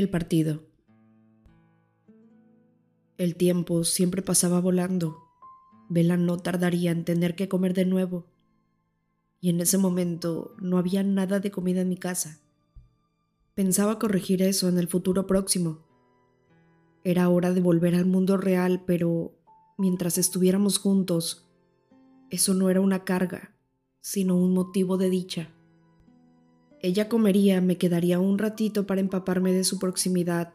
El partido. El tiempo siempre pasaba volando. Vela no tardaría en tener que comer de nuevo. Y en ese momento no había nada de comida en mi casa. Pensaba corregir eso en el futuro próximo. Era hora de volver al mundo real, pero mientras estuviéramos juntos, eso no era una carga, sino un motivo de dicha. Ella comería, me quedaría un ratito para empaparme de su proximidad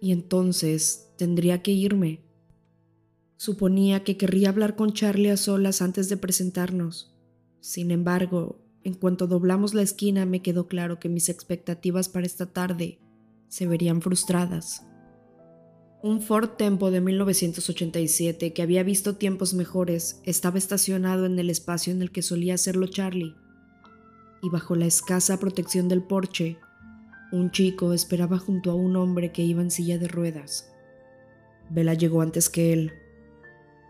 y entonces tendría que irme. Suponía que querría hablar con Charlie a solas antes de presentarnos. Sin embargo, en cuanto doblamos la esquina me quedó claro que mis expectativas para esta tarde se verían frustradas. Un Ford Tempo de 1987 que había visto tiempos mejores estaba estacionado en el espacio en el que solía hacerlo Charlie y bajo la escasa protección del porche, un chico esperaba junto a un hombre que iba en silla de ruedas. Vela llegó antes que él.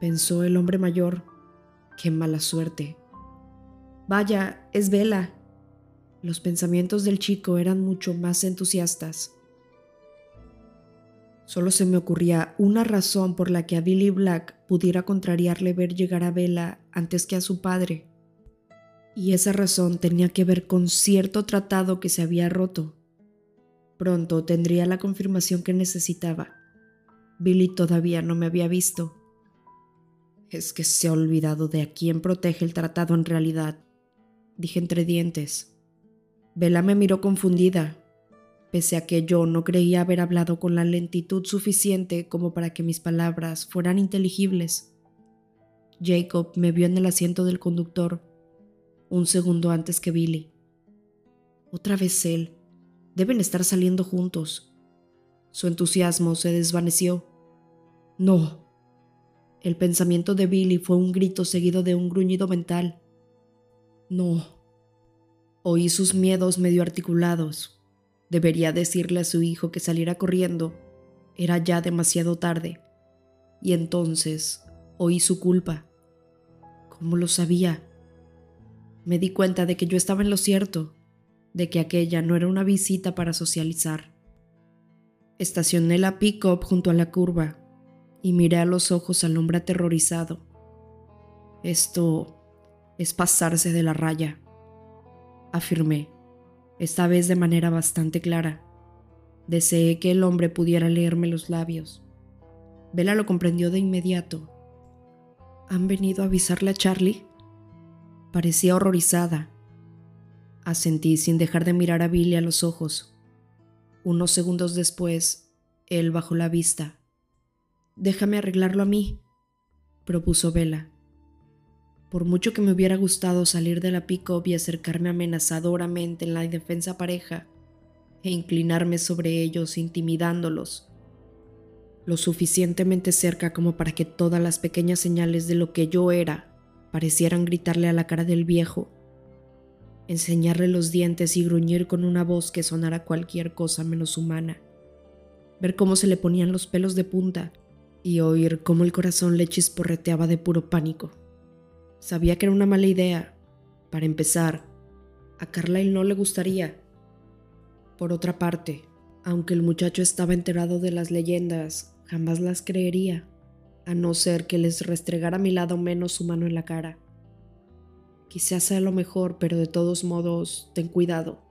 Pensó el hombre mayor. Qué mala suerte. Vaya, es Vela. Los pensamientos del chico eran mucho más entusiastas. Solo se me ocurría una razón por la que a Billy Black pudiera contrariarle ver llegar a Vela antes que a su padre y esa razón tenía que ver con cierto tratado que se había roto. Pronto tendría la confirmación que necesitaba. Billy todavía no me había visto. Es que se ha olvidado de a quién protege el tratado en realidad, dije entre dientes. Vela me miró confundida, pese a que yo no creía haber hablado con la lentitud suficiente como para que mis palabras fueran inteligibles. Jacob me vio en el asiento del conductor un segundo antes que Billy. Otra vez él. Deben estar saliendo juntos. Su entusiasmo se desvaneció. No. El pensamiento de Billy fue un grito seguido de un gruñido mental. No. Oí sus miedos medio articulados. Debería decirle a su hijo que saliera corriendo. Era ya demasiado tarde. Y entonces oí su culpa. ¿Cómo lo sabía? Me di cuenta de que yo estaba en lo cierto, de que aquella no era una visita para socializar. Estacioné la pick-up junto a la curva y miré a los ojos al hombre aterrorizado. Esto es pasarse de la raya, afirmé, esta vez de manera bastante clara. Deseé que el hombre pudiera leerme los labios. Vela lo comprendió de inmediato. ¿Han venido a avisarle a Charlie? Parecía horrorizada. Asentí sin dejar de mirar a Billy a los ojos. Unos segundos después, él bajó la vista. Déjame arreglarlo a mí, propuso Vela. Por mucho que me hubiera gustado salir de la pick y acercarme amenazadoramente en la indefensa pareja e inclinarme sobre ellos intimidándolos, lo suficientemente cerca como para que todas las pequeñas señales de lo que yo era parecieran gritarle a la cara del viejo, enseñarle los dientes y gruñir con una voz que sonara cualquier cosa menos humana, ver cómo se le ponían los pelos de punta y oír cómo el corazón le chisporreteaba de puro pánico. Sabía que era una mala idea. Para empezar, a Carlyle no le gustaría. Por otra parte, aunque el muchacho estaba enterado de las leyendas, jamás las creería a no ser que les restregara mi lado menos su mano en la cara. Quizás sea lo mejor, pero de todos modos, ten cuidado.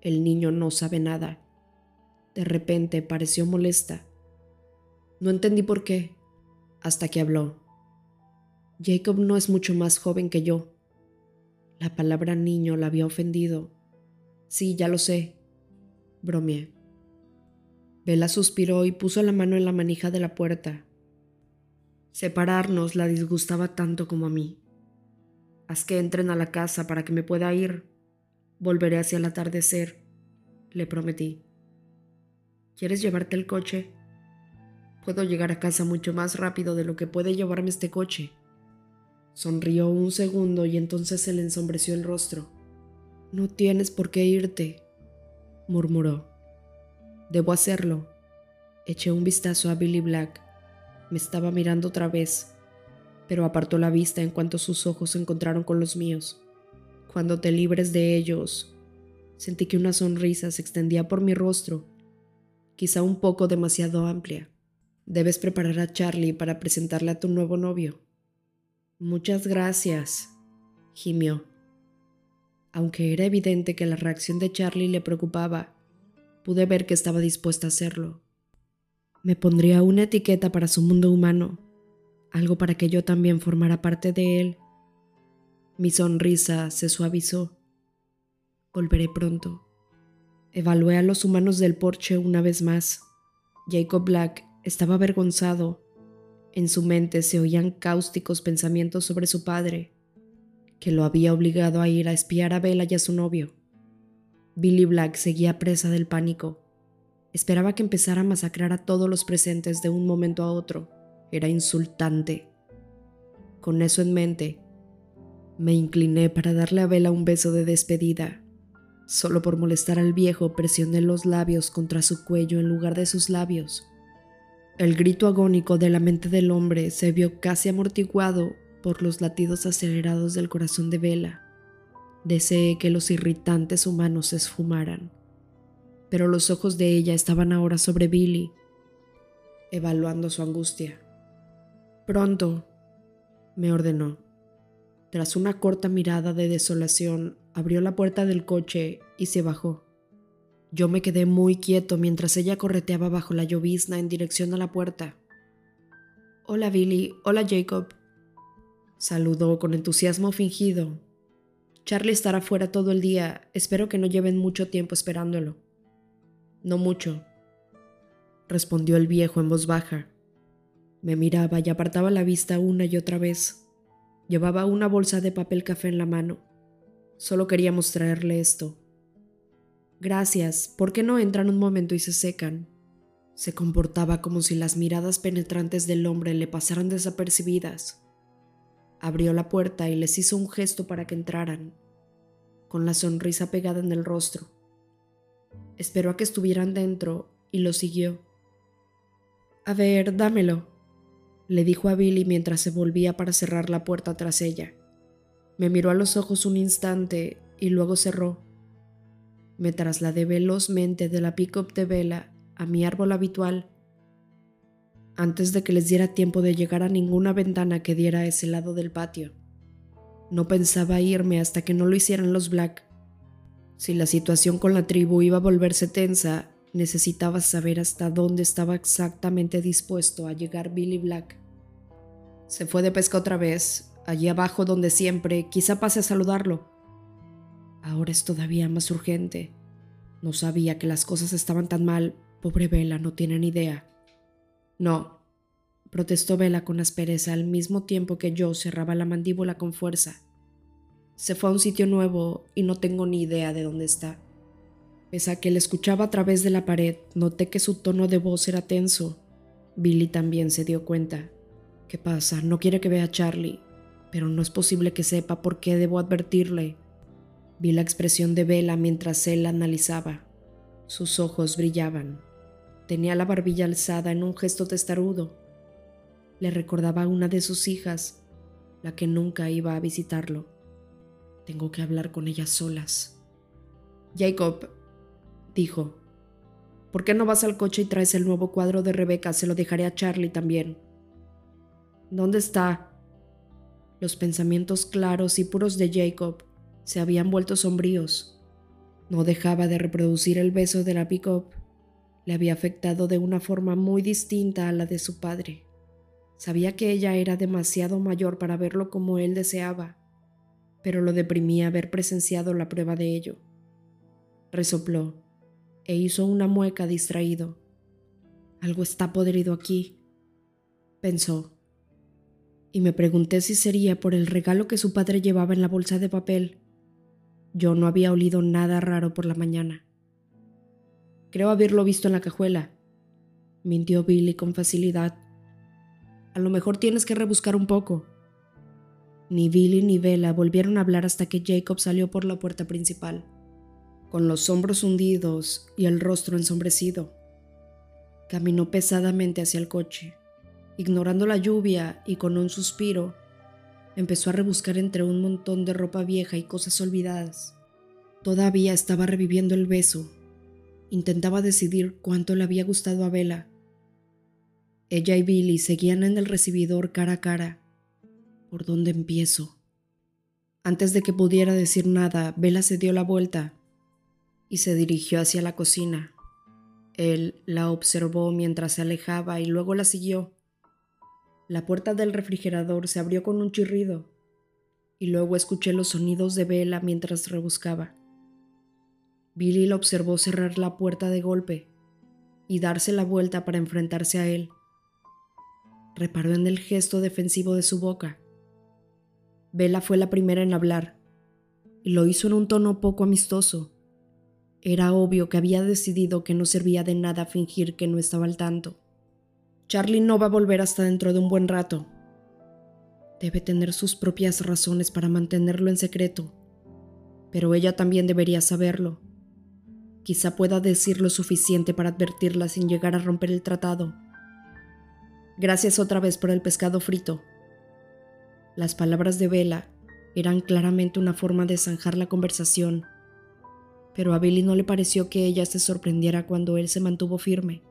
El niño no sabe nada. De repente pareció molesta. No entendí por qué, hasta que habló. Jacob no es mucho más joven que yo. La palabra niño la había ofendido. Sí, ya lo sé. Bromeé. Bella suspiró y puso la mano en la manija de la puerta, Separarnos la disgustaba tanto como a mí. Haz que entren a la casa para que me pueda ir. Volveré hacia el atardecer, le prometí. ¿Quieres llevarte el coche? Puedo llegar a casa mucho más rápido de lo que puede llevarme este coche. Sonrió un segundo y entonces se le ensombreció el rostro. No tienes por qué irte, murmuró. Debo hacerlo. Eché un vistazo a Billy Black me estaba mirando otra vez, pero apartó la vista en cuanto sus ojos se encontraron con los míos. Cuando te libres de ellos, sentí que una sonrisa se extendía por mi rostro quizá un poco demasiado amplia. Debes preparar a Charlie para presentarle a tu nuevo novio. Muchas gracias, gimió. Aunque era evidente que la reacción de Charlie le preocupaba, pude ver que estaba dispuesta a hacerlo. Me pondría una etiqueta para su mundo humano, algo para que yo también formara parte de él. Mi sonrisa se suavizó. Volveré pronto. Evalué a los humanos del porche una vez más. Jacob Black estaba avergonzado. En su mente se oían cáusticos pensamientos sobre su padre, que lo había obligado a ir a espiar a Bella y a su novio. Billy Black seguía presa del pánico. Esperaba que empezara a masacrar a todos los presentes de un momento a otro. Era insultante. Con eso en mente, me incliné para darle a Bella un beso de despedida. Solo por molestar al viejo presioné los labios contra su cuello en lugar de sus labios. El grito agónico de la mente del hombre se vio casi amortiguado por los latidos acelerados del corazón de Vela. Deseé que los irritantes humanos se esfumaran, pero los ojos de ella estaban ahora sobre Billy, evaluando su angustia. Pronto, me ordenó. Tras una corta mirada de desolación, abrió la puerta del coche y se bajó. Yo me quedé muy quieto mientras ella correteaba bajo la llovizna en dirección a la puerta. Hola Billy, hola Jacob. Saludó con entusiasmo fingido. Charlie estará fuera todo el día, espero que no lleven mucho tiempo esperándolo. No mucho, respondió el viejo en voz baja. Me miraba y apartaba la vista una y otra vez. Llevaba una bolsa de papel café en la mano. Solo queríamos traerle esto. Gracias, ¿por qué no entran un momento y se secan? Se comportaba como si las miradas penetrantes del hombre le pasaran desapercibidas. Abrió la puerta y les hizo un gesto para que entraran, con la sonrisa pegada en el rostro. Esperó a que estuvieran dentro y lo siguió. A ver, dámelo, le dijo a Billy mientras se volvía para cerrar la puerta tras ella. Me miró a los ojos un instante y luego cerró. Me trasladé velozmente de la pick-up de vela a mi árbol habitual antes de que les diera tiempo de llegar a ninguna ventana que diera a ese lado del patio. No pensaba irme hasta que no lo hicieran los Black. Si la situación con la tribu iba a volverse tensa, necesitaba saber hasta dónde estaba exactamente dispuesto a llegar Billy Black. Se fue de pesca otra vez, allí abajo donde siempre, quizá pase a saludarlo. Ahora es todavía más urgente. No sabía que las cosas estaban tan mal. Pobre Vela, no tiene ni idea. No, protestó Vela con aspereza al mismo tiempo que yo cerraba la mandíbula con fuerza. Se fue a un sitio nuevo y no tengo ni idea de dónde está. Pese a que le escuchaba a través de la pared, noté que su tono de voz era tenso. Billy también se dio cuenta. ¿Qué pasa? No quiere que vea a Charlie, pero no es posible que sepa por qué debo advertirle. Vi la expresión de Vela mientras él la analizaba. Sus ojos brillaban. Tenía la barbilla alzada en un gesto testarudo. Le recordaba a una de sus hijas, la que nunca iba a visitarlo. Tengo que hablar con ellas solas. Jacob, dijo, ¿por qué no vas al coche y traes el nuevo cuadro de Rebeca? Se lo dejaré a Charlie también. ¿Dónde está? Los pensamientos claros y puros de Jacob se habían vuelto sombríos. No dejaba de reproducir el beso de la pick Le había afectado de una forma muy distinta a la de su padre. Sabía que ella era demasiado mayor para verlo como él deseaba, pero lo deprimía haber presenciado la prueba de ello. Resopló e hizo una mueca distraído. Algo está podrido aquí, pensó y me pregunté si sería por el regalo que su padre llevaba en la bolsa de papel. Yo no había olido nada raro por la mañana. Creo haberlo visto en la cajuela, mintió Billy con facilidad. A lo mejor tienes que rebuscar un poco. Ni Billy ni Bella volvieron a hablar hasta que Jacob salió por la puerta principal, con los hombros hundidos y el rostro ensombrecido. Caminó pesadamente hacia el coche, ignorando la lluvia y con un suspiro, empezó a rebuscar entre un montón de ropa vieja y cosas olvidadas. Todavía estaba reviviendo el beso. Intentaba decidir cuánto le había gustado a Bella. Ella y Billy seguían en el recibidor cara a cara. ¿Por dónde empiezo? Antes de que pudiera decir nada, Bella se dio la vuelta y se dirigió hacia la cocina. Él la observó mientras se alejaba y luego la siguió. La puerta del refrigerador se abrió con un chirrido y luego escuché los sonidos de Vela mientras rebuscaba. Billy la observó cerrar la puerta de golpe y darse la vuelta para enfrentarse a él. Reparó en el gesto defensivo de su boca. Vela fue la primera en hablar y lo hizo en un tono poco amistoso era obvio que había decidido que no servía de nada fingir que no estaba al tanto. Charlie no va a volver hasta dentro de un buen rato. Debe tener sus propias razones para mantenerlo en secreto, pero ella también debería saberlo. Quizá pueda decir lo suficiente para advertirla sin llegar a romper el tratado. Gracias otra vez por el pescado frito. Las palabras de Vela eran claramente una forma de zanjar la conversación pero a Billy no le pareció que ella se sorprendiera cuando él se mantuvo firme.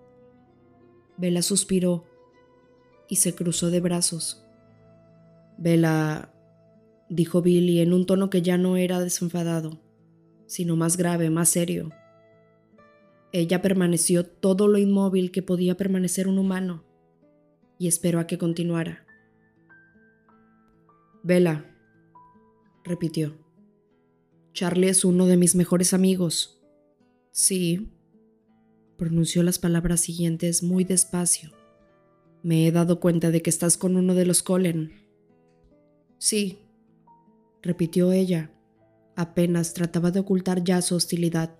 Bella suspiró y se cruzó de brazos. Bella, dijo Billy en un tono que ya no era desenfadado, sino más grave, más serio. Ella permaneció todo lo inmóvil que podía permanecer un humano y esperó a que continuara. Bella, repitió. Charlie es uno de mis mejores amigos. Sí, pronunció las palabras siguientes muy despacio. Me he dado cuenta de que estás con uno de los Colen. Sí, repitió ella. Apenas trataba de ocultar ya su hostilidad.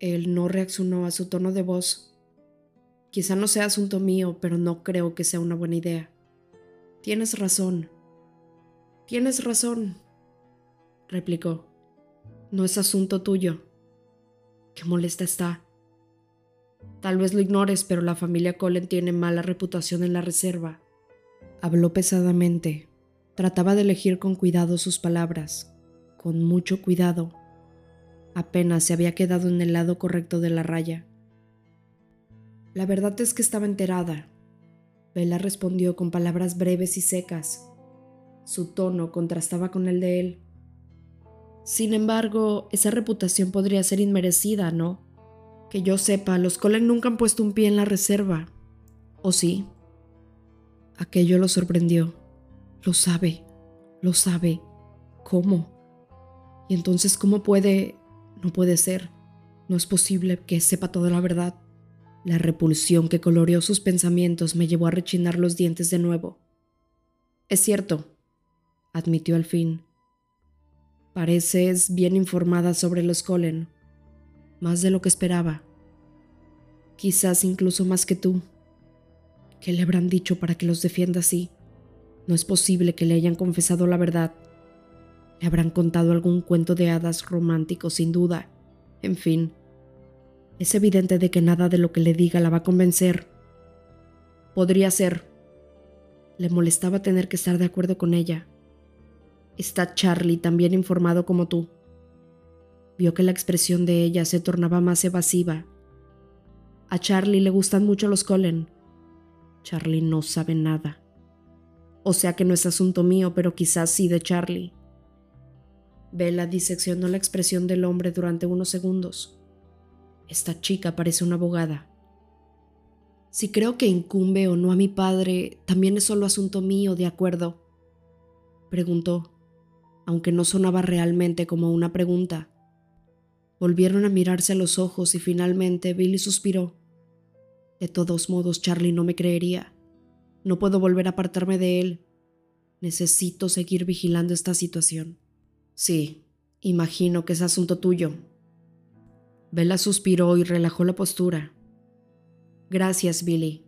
Él no reaccionó a su tono de voz. Quizá no sea asunto mío, pero no creo que sea una buena idea. Tienes razón. Tienes razón, replicó. No es asunto tuyo. Qué molesta está. Tal vez lo ignores, pero la familia Colin tiene mala reputación en la reserva. Habló pesadamente. Trataba de elegir con cuidado sus palabras, con mucho cuidado. Apenas se había quedado en el lado correcto de la raya. La verdad es que estaba enterada. Bella respondió con palabras breves y secas. Su tono contrastaba con el de él. Sin embargo, esa reputación podría ser inmerecida, ¿no? Que yo sepa, los Colen nunca han puesto un pie en la reserva. ¿O sí? Aquello lo sorprendió. Lo sabe, lo sabe. ¿Cómo? Y entonces, ¿cómo puede... No puede ser. No es posible que sepa toda la verdad. La repulsión que coloreó sus pensamientos me llevó a rechinar los dientes de nuevo. Es cierto, admitió al fin. Pareces bien informada sobre los Colen, más de lo que esperaba. Quizás incluso más que tú. ¿Qué le habrán dicho para que los defienda así? No es posible que le hayan confesado la verdad. Le habrán contado algún cuento de hadas romántico, sin duda. En fin, es evidente de que nada de lo que le diga la va a convencer. Podría ser. Le molestaba tener que estar de acuerdo con ella. Está Charlie también informado como tú. Vio que la expresión de ella se tornaba más evasiva. A Charlie le gustan mucho los Colen. Charlie no sabe nada. O sea que no es asunto mío, pero quizás sí de Charlie. Bella diseccionó la expresión del hombre durante unos segundos. Esta chica parece una abogada. Si creo que incumbe o no a mi padre, también es solo asunto mío, de acuerdo. Preguntó aunque no sonaba realmente como una pregunta. Volvieron a mirarse a los ojos y finalmente Billy suspiró. De todos modos, Charlie no me creería. No puedo volver a apartarme de él. Necesito seguir vigilando esta situación. Sí, imagino que es asunto tuyo. Bella suspiró y relajó la postura. Gracias, Billy,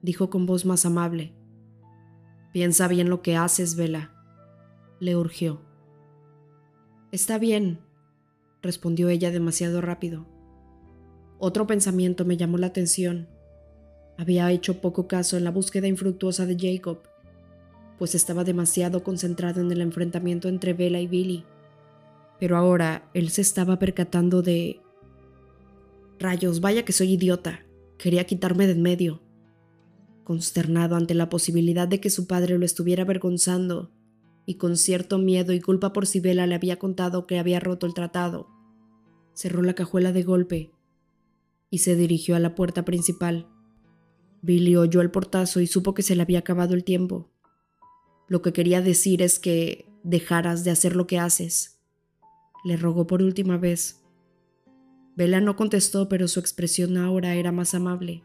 dijo con voz más amable. Piensa bien lo que haces, Bella le urgió. Está bien, respondió ella demasiado rápido. Otro pensamiento me llamó la atención. Había hecho poco caso en la búsqueda infructuosa de Jacob, pues estaba demasiado concentrado en el enfrentamiento entre Bella y Billy. Pero ahora él se estaba percatando de... Rayos, vaya que soy idiota. Quería quitarme de en medio. Consternado ante la posibilidad de que su padre lo estuviera avergonzando, y con cierto miedo y culpa por si Bella le había contado que había roto el tratado, cerró la cajuela de golpe y se dirigió a la puerta principal. Billy oyó el portazo y supo que se le había acabado el tiempo. Lo que quería decir es que dejaras de hacer lo que haces. Le rogó por última vez. Bella no contestó, pero su expresión ahora era más amable.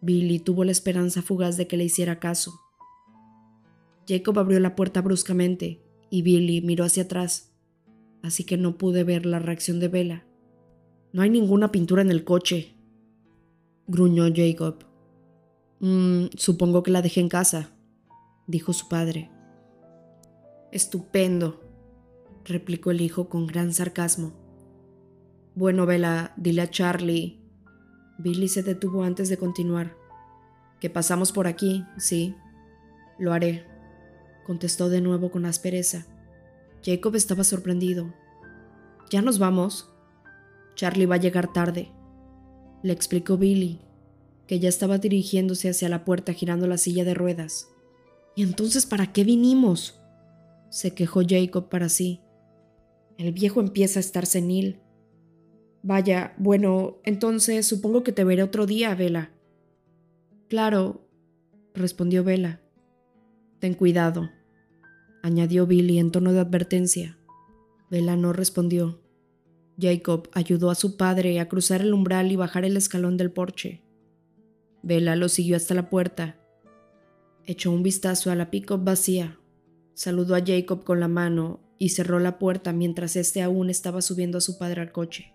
Billy tuvo la esperanza fugaz de que le hiciera caso. Jacob abrió la puerta bruscamente y Billy miró hacia atrás, así que no pude ver la reacción de Bella. No hay ninguna pintura en el coche, gruñó Jacob. Mm, supongo que la dejé en casa, dijo su padre. Estupendo, replicó el hijo con gran sarcasmo. Bueno, Bella, dile a Charlie. Billy se detuvo antes de continuar. Que pasamos por aquí, sí. Lo haré, contestó de nuevo con aspereza. Jacob estaba sorprendido. ¿Ya nos vamos? Charlie va a llegar tarde, le explicó Billy, que ya estaba dirigiéndose hacia la puerta girando la silla de ruedas. ¿Y entonces para qué vinimos? se quejó Jacob para sí. El viejo empieza a estar senil. Vaya, bueno, entonces supongo que te veré otro día, Vela. Claro, respondió Vela. Ten cuidado, añadió Billy en tono de advertencia. Vela no respondió. Jacob ayudó a su padre a cruzar el umbral y bajar el escalón del porche. Vela lo siguió hasta la puerta. Echó un vistazo a la pick-up vacía, saludó a Jacob con la mano y cerró la puerta mientras éste aún estaba subiendo a su padre al coche.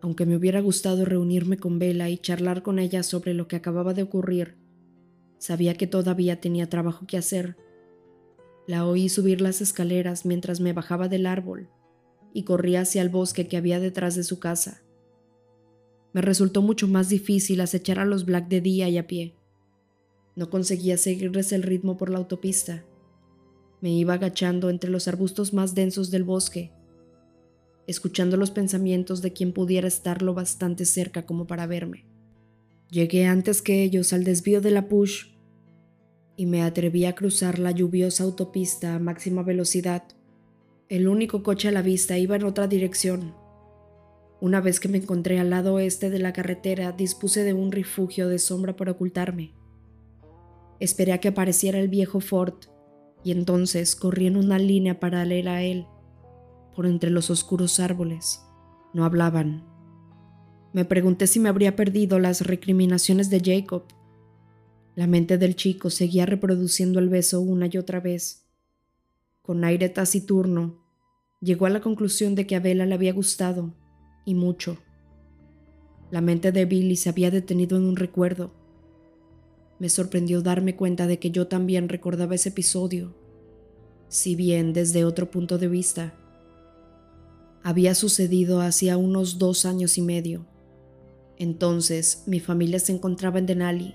Aunque me hubiera gustado reunirme con Vela y charlar con ella sobre lo que acababa de ocurrir, sabía que todavía tenía trabajo que hacer la oí subir las escaleras mientras me bajaba del árbol y corría hacia el bosque que había detrás de su casa. Me resultó mucho más difícil acechar a los Black de día y a pie. No conseguía seguirles el ritmo por la autopista. Me iba agachando entre los arbustos más densos del bosque, escuchando los pensamientos de quien pudiera estar lo bastante cerca como para verme. Llegué antes que ellos al desvío de la Push y me atreví a cruzar la lluviosa autopista a máxima velocidad. El único coche a la vista iba en otra dirección. Una vez que me encontré al lado oeste de la carretera, dispuse de un refugio de sombra para ocultarme. Esperé a que apareciera el viejo Ford y entonces corrí en una línea paralela a él, por entre los oscuros árboles. No hablaban. Me pregunté si me habría perdido las recriminaciones de Jacob la mente del chico seguía reproduciendo el beso una y otra vez. Con aire taciturno, llegó a la conclusión de que a Bella le había gustado, y mucho. La mente de Billy se había detenido en un recuerdo. Me sorprendió darme cuenta de que yo también recordaba ese episodio, si bien desde otro punto de vista. Había sucedido hacía unos dos años y medio. Entonces mi familia se encontraba en Denali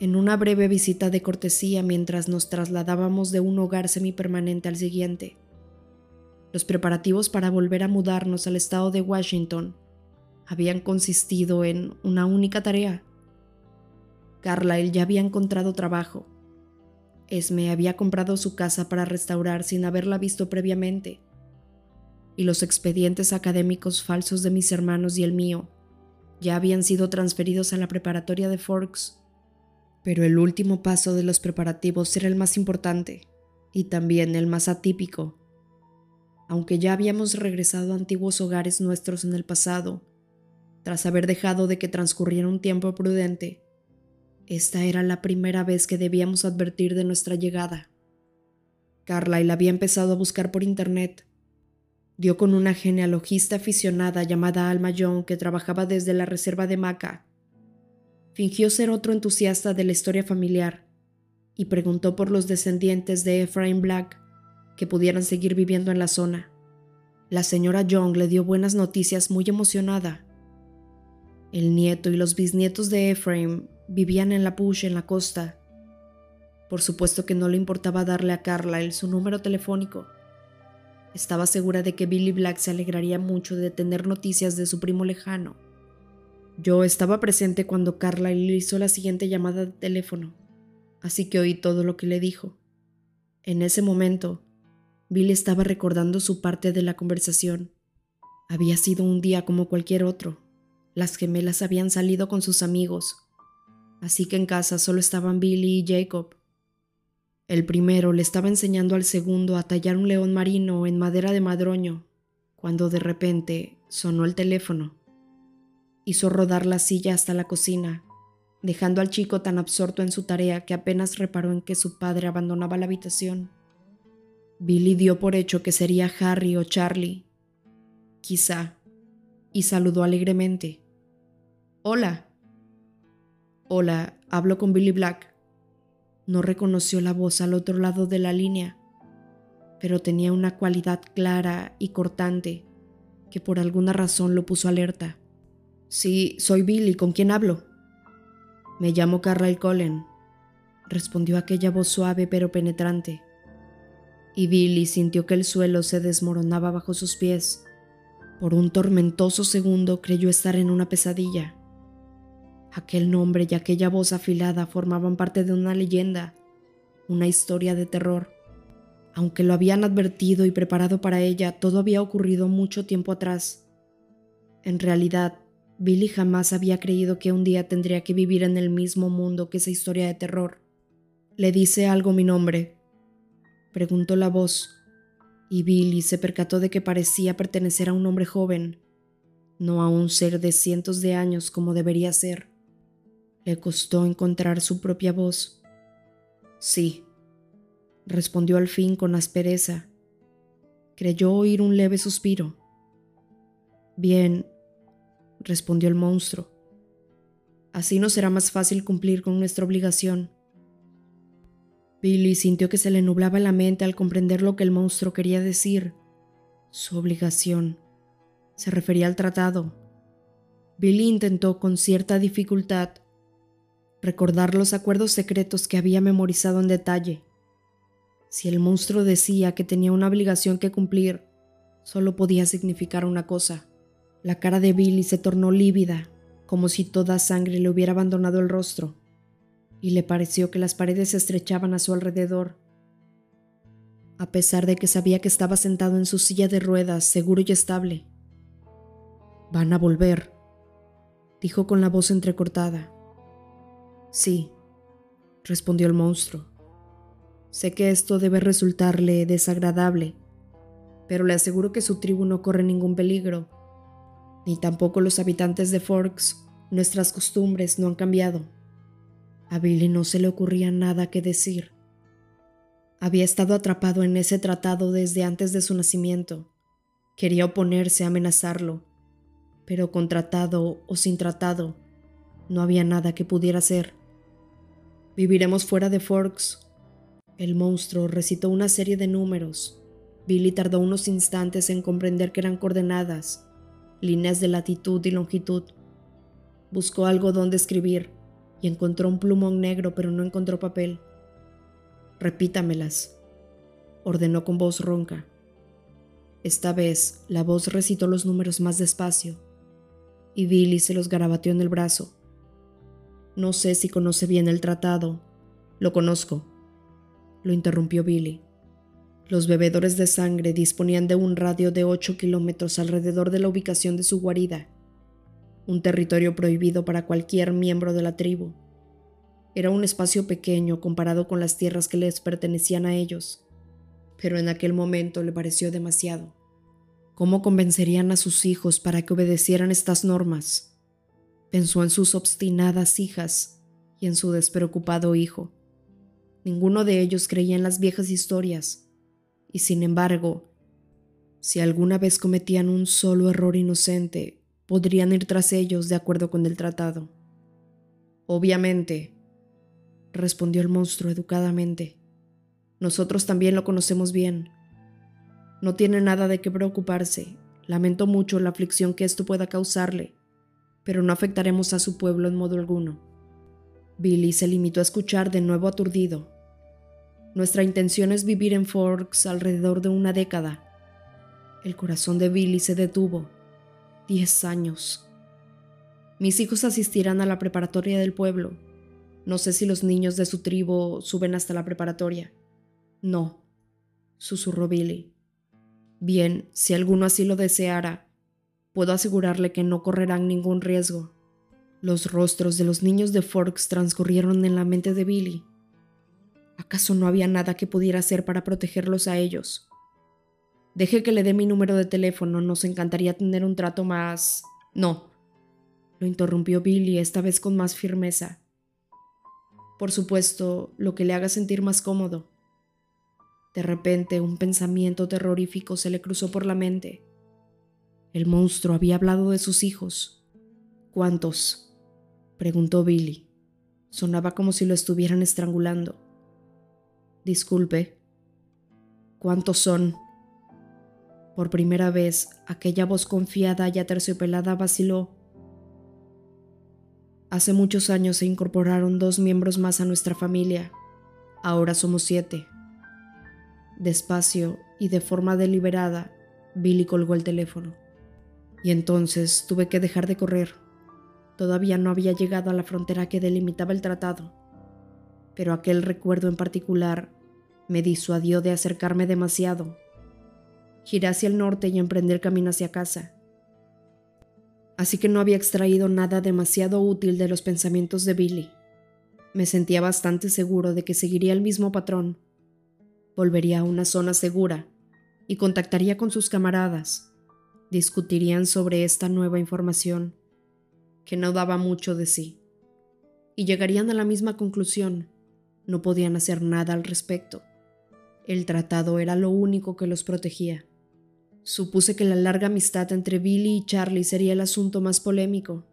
en una breve visita de cortesía mientras nos trasladábamos de un hogar semipermanente al siguiente. Los preparativos para volver a mudarnos al estado de Washington habían consistido en una única tarea. Carlyle ya había encontrado trabajo. Esme había comprado su casa para restaurar sin haberla visto previamente. Y los expedientes académicos falsos de mis hermanos y el mío ya habían sido transferidos a la preparatoria de Forks pero el último paso de los preparativos era el más importante y también el más atípico. Aunque ya habíamos regresado a antiguos hogares nuestros en el pasado, tras haber dejado de que transcurriera un tiempo prudente, esta era la primera vez que debíamos advertir de nuestra llegada. Carlyle había empezado a buscar por internet. Dio con una genealogista aficionada llamada Alma Young que trabajaba desde la reserva de Maca fingió ser otro entusiasta de la historia familiar y preguntó por los descendientes de Ephraim Black que pudieran seguir viviendo en la zona. La señora Young le dio buenas noticias muy emocionada. El nieto y los bisnietos de Ephraim vivían en la Push en la costa. Por supuesto que no le importaba darle a Carlyle su número telefónico. Estaba segura de que Billy Black se alegraría mucho de tener noticias de su primo lejano. Yo estaba presente cuando Carla le hizo la siguiente llamada de teléfono, así que oí todo lo que le dijo. En ese momento, Billy estaba recordando su parte de la conversación. Había sido un día como cualquier otro. Las gemelas habían salido con sus amigos, así que en casa solo estaban Billy y Jacob. El primero le estaba enseñando al segundo a tallar un león marino en madera de madroño, cuando de repente sonó el teléfono. Hizo rodar la silla hasta la cocina, dejando al chico tan absorto en su tarea que apenas reparó en que su padre abandonaba la habitación. Billy dio por hecho que sería Harry o Charlie. Quizá. Y saludó alegremente. Hola. Hola, hablo con Billy Black. No reconoció la voz al otro lado de la línea, pero tenía una cualidad clara y cortante que por alguna razón lo puso alerta. Sí, soy Billy, ¿con quién hablo? Me llamo Carlyle Cullen, respondió aquella voz suave pero penetrante. Y Billy sintió que el suelo se desmoronaba bajo sus pies. Por un tormentoso segundo creyó estar en una pesadilla. Aquel nombre y aquella voz afilada formaban parte de una leyenda, una historia de terror. Aunque lo habían advertido y preparado para ella, todo había ocurrido mucho tiempo atrás. En realidad, Billy jamás había creído que un día tendría que vivir en el mismo mundo que esa historia de terror. ¿Le dice algo mi nombre? preguntó la voz, y Billy se percató de que parecía pertenecer a un hombre joven, no a un ser de cientos de años como debería ser. Le costó encontrar su propia voz. Sí, respondió al fin con aspereza. Creyó oír un leve suspiro. Bien, respondió el monstruo. Así no será más fácil cumplir con nuestra obligación. Billy sintió que se le nublaba la mente al comprender lo que el monstruo quería decir. Su obligación. Se refería al tratado. Billy intentó con cierta dificultad recordar los acuerdos secretos que había memorizado en detalle. Si el monstruo decía que tenía una obligación que cumplir, solo podía significar una cosa. La cara de Billy se tornó lívida, como si toda sangre le hubiera abandonado el rostro, y le pareció que las paredes se estrechaban a su alrededor. A pesar de que sabía que estaba sentado en su silla de ruedas, seguro y estable. Van a volver, dijo con la voz entrecortada. Sí, respondió el monstruo. Sé que esto debe resultarle desagradable, pero le aseguro que su tribu no corre ningún peligro, ni tampoco los habitantes de Forks. Nuestras costumbres no han cambiado. A Billy no se le ocurría nada que decir. Había estado atrapado en ese tratado desde antes de su nacimiento. Quería oponerse a amenazarlo, pero con tratado o sin tratado, no había nada que pudiera hacer. Viviremos fuera de Forks. El monstruo recitó una serie de números. Billy tardó unos instantes en comprender que eran coordenadas, líneas de latitud y longitud. Buscó algo donde escribir y encontró un plumón negro, pero no encontró papel. Repítamelas, ordenó con voz ronca. Esta vez la voz recitó los números más despacio y Billy se los garabateó en el brazo. No sé si conoce bien el tratado. Lo conozco, lo interrumpió Billy. Los bebedores de sangre disponían de un radio de 8 kilómetros alrededor de la ubicación de su guarida, un territorio prohibido para cualquier miembro de la tribu. Era un espacio pequeño comparado con las tierras que les pertenecían a ellos, pero en aquel momento le pareció demasiado. ¿Cómo convencerían a sus hijos para que obedecieran estas normas? Pensó en sus obstinadas hijas y en su despreocupado hijo. Ninguno de ellos creía en las viejas historias, y sin embargo, si alguna vez cometían un solo error inocente, podrían ir tras ellos de acuerdo con el tratado. Obviamente, respondió el monstruo educadamente. Nosotros también lo conocemos bien. No tiene nada de qué preocuparse. Lamento mucho la aflicción que esto pueda causarle pero no afectaremos a su pueblo en modo alguno. Billy se limitó a escuchar de nuevo aturdido. Nuestra intención es vivir en Forks alrededor de una década. El corazón de Billy se detuvo. Diez años. Mis hijos asistirán a la preparatoria del pueblo. No sé si los niños de su tribu suben hasta la preparatoria. No, susurró Billy. Bien, si alguno así lo deseara, puedo asegurarle que no correrán ningún riesgo. Los rostros de los niños de Forks transcurrieron en la mente de Billy. ¿Acaso no había nada que pudiera hacer para protegerlos a ellos? Deje que le dé mi número de teléfono, nos encantaría tener un trato más... No, lo interrumpió Billy, esta vez con más firmeza. Por supuesto, lo que le haga sentir más cómodo. De repente, un pensamiento terrorífico se le cruzó por la mente. El monstruo había hablado de sus hijos. ¿Cuántos? preguntó Billy. Sonaba como si lo estuvieran estrangulando. Disculpe. ¿Cuántos son? Por primera vez, aquella voz confiada y aterciopelada vaciló. Hace muchos años se incorporaron dos miembros más a nuestra familia. Ahora somos siete. Despacio y de forma deliberada, Billy colgó el teléfono. Y entonces tuve que dejar de correr. Todavía no había llegado a la frontera que delimitaba el tratado, pero aquel recuerdo en particular me disuadió de acercarme demasiado. Giré hacia el norte y emprendí el camino hacia casa. Así que no había extraído nada demasiado útil de los pensamientos de Billy. Me sentía bastante seguro de que seguiría el mismo patrón volvería a una zona segura y contactaría con sus camaradas. Discutirían sobre esta nueva información, que no daba mucho de sí, y llegarían a la misma conclusión. No podían hacer nada al respecto. El tratado era lo único que los protegía. Supuse que la larga amistad entre Billy y Charlie sería el asunto más polémico.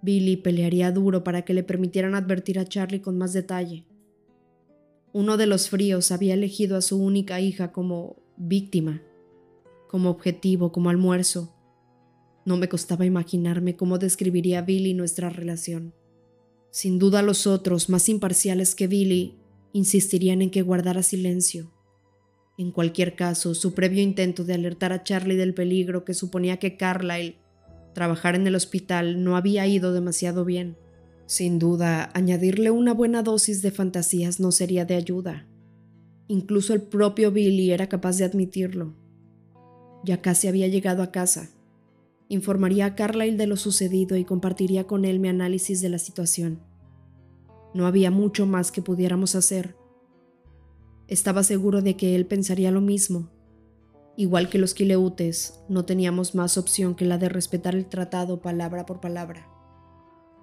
Billy pelearía duro para que le permitieran advertir a Charlie con más detalle. Uno de los fríos había elegido a su única hija como víctima, como objetivo, como almuerzo. No me costaba imaginarme cómo describiría Billy nuestra relación. Sin duda los otros, más imparciales que Billy, insistirían en que guardara silencio. En cualquier caso, su previo intento de alertar a Charlie del peligro que suponía que Carlyle trabajar en el hospital no había ido demasiado bien. Sin duda, añadirle una buena dosis de fantasías no sería de ayuda. Incluso el propio Billy era capaz de admitirlo. Ya casi había llegado a casa. Informaría a Carlyle de lo sucedido y compartiría con él mi análisis de la situación. No había mucho más que pudiéramos hacer. Estaba seguro de que él pensaría lo mismo. Igual que los quileutes, no teníamos más opción que la de respetar el tratado palabra por palabra.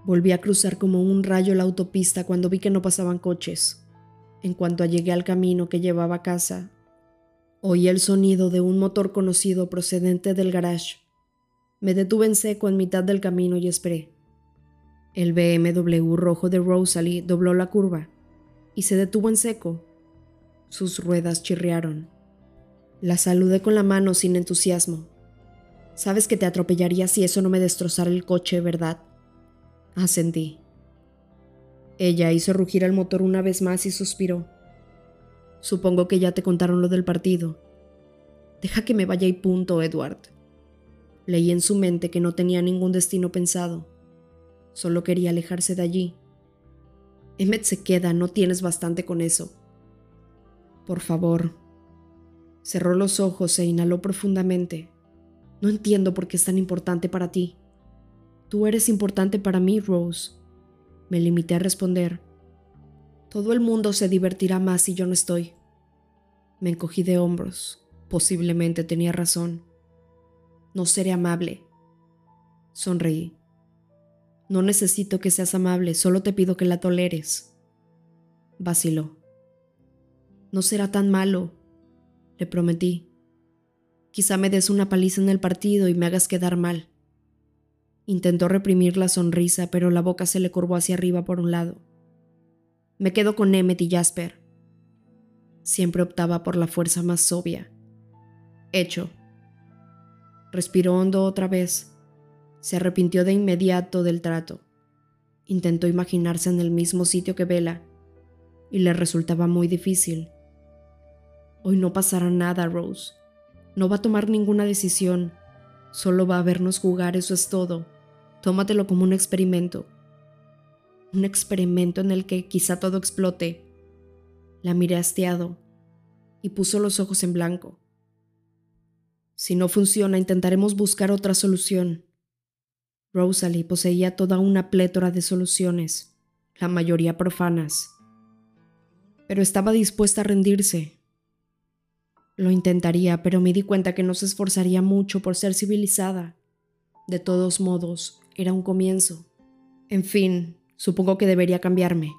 Volví a cruzar como un rayo la autopista cuando vi que no pasaban coches. En cuanto llegué al camino que llevaba a casa, oí el sonido de un motor conocido procedente del garage. Me detuve en seco en mitad del camino y esperé. El BMW rojo de Rosalie dobló la curva y se detuvo en seco. Sus ruedas chirriaron. La saludé con la mano sin entusiasmo. Sabes que te atropellaría si eso no me destrozara el coche, ¿verdad? Ascendí. Ella hizo rugir el motor una vez más y suspiró. Supongo que ya te contaron lo del partido. Deja que me vaya y punto, Edward. Leí en su mente que no tenía ningún destino pensado. Solo quería alejarse de allí. Emmet se queda, no tienes bastante con eso. Por favor. Cerró los ojos e inhaló profundamente. No entiendo por qué es tan importante para ti. Tú eres importante para mí, Rose. Me limité a responder. Todo el mundo se divertirá más si yo no estoy. Me encogí de hombros. Posiblemente tenía razón. No seré amable. Sonreí. No necesito que seas amable, solo te pido que la toleres. Vaciló. No será tan malo, le prometí. Quizá me des una paliza en el partido y me hagas quedar mal. Intentó reprimir la sonrisa, pero la boca se le curvó hacia arriba por un lado. Me quedo con Emmet y Jasper. Siempre optaba por la fuerza más obvia. Hecho. Respiró hondo otra vez. Se arrepintió de inmediato del trato. Intentó imaginarse en el mismo sitio que Vela, y le resultaba muy difícil. Hoy no pasará nada, Rose. No va a tomar ninguna decisión. Solo va a vernos jugar, eso es todo. Tómatelo como un experimento. Un experimento en el que quizá todo explote. La miré hastiado y puso los ojos en blanco. Si no funciona, intentaremos buscar otra solución. Rosalie poseía toda una plétora de soluciones, la mayoría profanas. Pero estaba dispuesta a rendirse. Lo intentaría, pero me di cuenta que no se esforzaría mucho por ser civilizada. De todos modos, era un comienzo. En fin, supongo que debería cambiarme.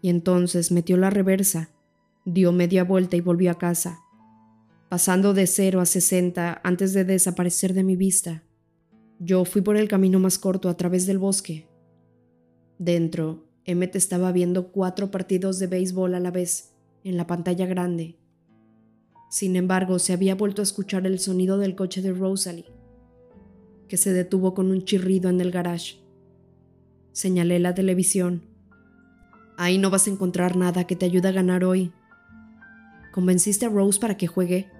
Y entonces metió la reversa, dio media vuelta y volvió a casa, pasando de cero a sesenta antes de desaparecer de mi vista. Yo fui por el camino más corto a través del bosque. Dentro, Emmet estaba viendo cuatro partidos de béisbol a la vez, en la pantalla grande. Sin embargo, se había vuelto a escuchar el sonido del coche de Rosalie, que se detuvo con un chirrido en el garage. Señalé la televisión. Ahí no vas a encontrar nada que te ayude a ganar hoy. ¿Convenciste a Rose para que juegue?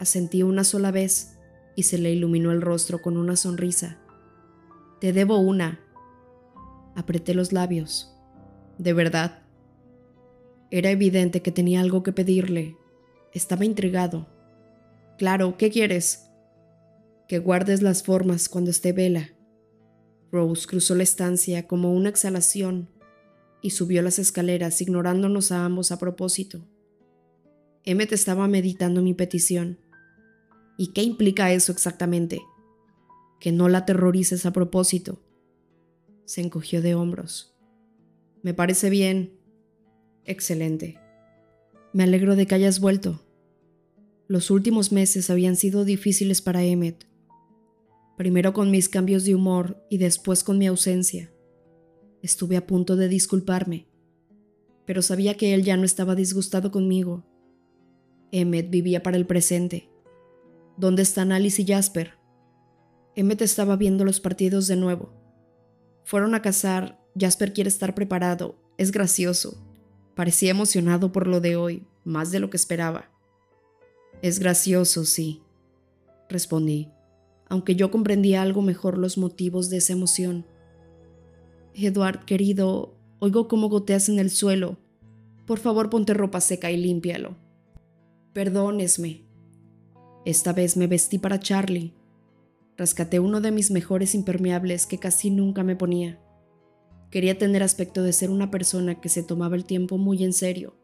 Asentí una sola vez y se le iluminó el rostro con una sonrisa. Te debo una. Apreté los labios. De verdad. Era evidente que tenía algo que pedirle. Estaba intrigado. Claro, ¿qué quieres? Que guardes las formas cuando esté vela. Rose cruzó la estancia como una exhalación y subió las escaleras ignorándonos a ambos a propósito. Emmet estaba meditando mi petición ¿Y qué implica eso exactamente? Que no la aterrorices a propósito. Se encogió de hombros. Me parece bien. Excelente. Me alegro de que hayas vuelto. Los últimos meses habían sido difíciles para Emmet. Primero con mis cambios de humor y después con mi ausencia. Estuve a punto de disculparme, pero sabía que él ya no estaba disgustado conmigo. Emmet vivía para el presente ¿Dónde están Alice y Jasper? Emmet estaba viendo los partidos de nuevo. Fueron a cazar, Jasper quiere estar preparado, es gracioso. Parecía emocionado por lo de hoy, más de lo que esperaba. Es gracioso, sí, respondí, aunque yo comprendía algo mejor los motivos de esa emoción. Edward, querido, oigo cómo goteas en el suelo. Por favor, ponte ropa seca y límpialo. Perdónesme, esta vez me vestí para Charlie. Rescaté uno de mis mejores impermeables que casi nunca me ponía. Quería tener aspecto de ser una persona que se tomaba el tiempo muy en serio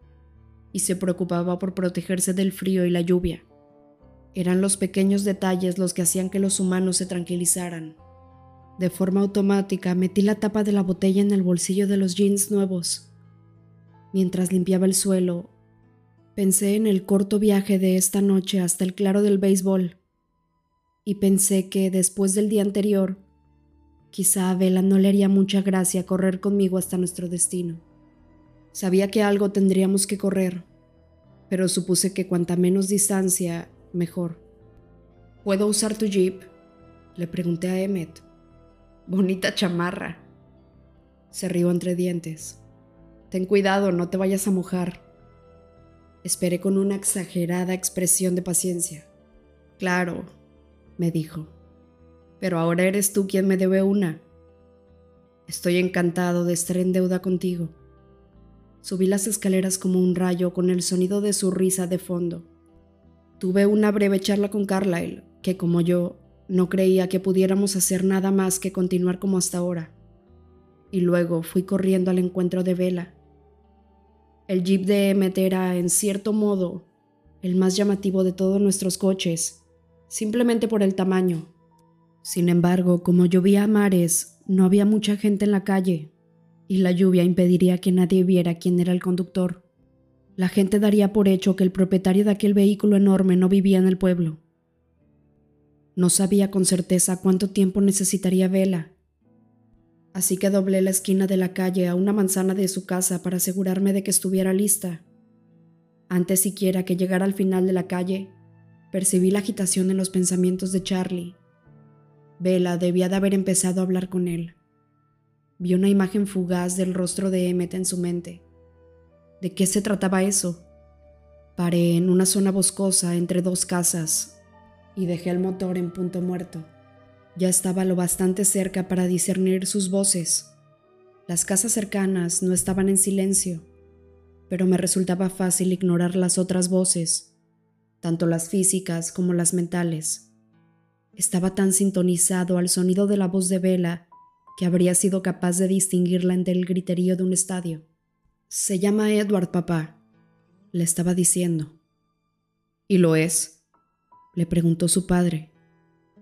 y se preocupaba por protegerse del frío y la lluvia. Eran los pequeños detalles los que hacían que los humanos se tranquilizaran. De forma automática metí la tapa de la botella en el bolsillo de los jeans nuevos. Mientras limpiaba el suelo, Pensé en el corto viaje de esta noche hasta el claro del béisbol y pensé que después del día anterior, quizá a Vela no le haría mucha gracia correr conmigo hasta nuestro destino. Sabía que algo tendríamos que correr, pero supuse que cuanta menos distancia, mejor. ¿Puedo usar tu jeep? Le pregunté a Emmet. Bonita chamarra. Se rió entre dientes. Ten cuidado, no te vayas a mojar. Esperé con una exagerada expresión de paciencia. Claro, me dijo, pero ahora eres tú quien me debe una. Estoy encantado de estar en deuda contigo. Subí las escaleras como un rayo con el sonido de su risa de fondo. Tuve una breve charla con Carlyle, que como yo, no creía que pudiéramos hacer nada más que continuar como hasta ahora. Y luego fui corriendo al encuentro de Vela, el Jeep de Emmet era, en cierto modo, el más llamativo de todos nuestros coches, simplemente por el tamaño. Sin embargo, como llovía a mares, no había mucha gente en la calle, y la lluvia impediría que nadie viera quién era el conductor. La gente daría por hecho que el propietario de aquel vehículo enorme no vivía en el pueblo. No sabía con certeza cuánto tiempo necesitaría Vela, así que doblé la esquina de la calle a una manzana de su casa para asegurarme de que estuviera lista. Antes siquiera que llegara al final de la calle, percibí la agitación en los pensamientos de Charlie. Vela debía de haber empezado a hablar con él. Vi una imagen fugaz del rostro de Emmet en su mente. ¿De qué se trataba eso? Paré en una zona boscosa entre dos casas y dejé el motor en punto muerto. Ya estaba lo bastante cerca para discernir sus voces. Las casas cercanas no estaban en silencio, pero me resultaba fácil ignorar las otras voces, tanto las físicas como las mentales. Estaba tan sintonizado al sonido de la voz de Vela que habría sido capaz de distinguirla entre el griterío de un estadio. Se llama Edward, papá, le estaba diciendo. ¿Y lo es? le preguntó su padre.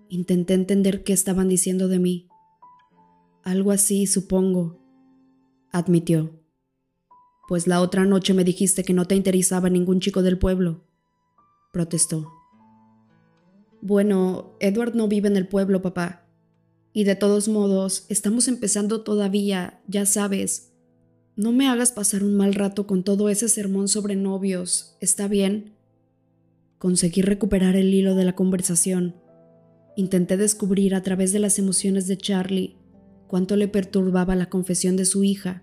Intenté entender qué estaban diciendo de mí. Algo así, supongo, admitió. Pues la otra noche me dijiste que no te interesaba ningún chico del pueblo, protestó. Bueno, Edward no vive en el pueblo, papá. Y de todos modos, estamos empezando todavía, ya sabes, no me hagas pasar un mal rato con todo ese sermón sobre novios, ¿está bien? Conseguí recuperar el hilo de la conversación. Intenté descubrir a través de las emociones de Charlie cuánto le perturbaba la confesión de su hija,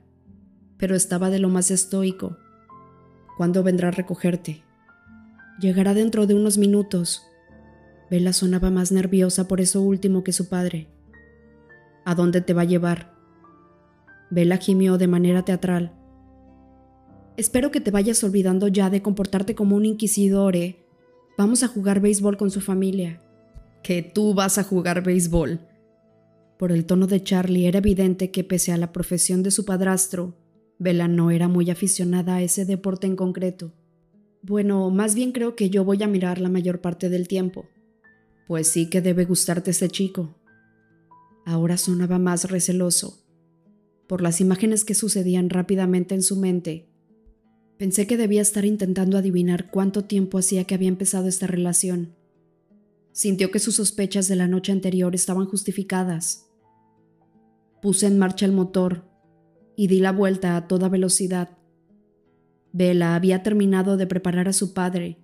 pero estaba de lo más estoico. ¿Cuándo vendrá a recogerte? Llegará dentro de unos minutos. Bella sonaba más nerviosa por eso último que su padre. ¿A dónde te va a llevar? Bella gimió de manera teatral. Espero que te vayas olvidando ya de comportarte como un inquisidor, ¿eh? Vamos a jugar béisbol con su familia. Que tú vas a jugar béisbol. Por el tono de Charlie era evidente que pese a la profesión de su padrastro, Bella no era muy aficionada a ese deporte en concreto. Bueno, más bien creo que yo voy a mirar la mayor parte del tiempo. Pues sí que debe gustarte ese chico. Ahora sonaba más receloso por las imágenes que sucedían rápidamente en su mente. Pensé que debía estar intentando adivinar cuánto tiempo hacía que había empezado esta relación. Sintió que sus sospechas de la noche anterior estaban justificadas. Puse en marcha el motor y di la vuelta a toda velocidad. Bella había terminado de preparar a su padre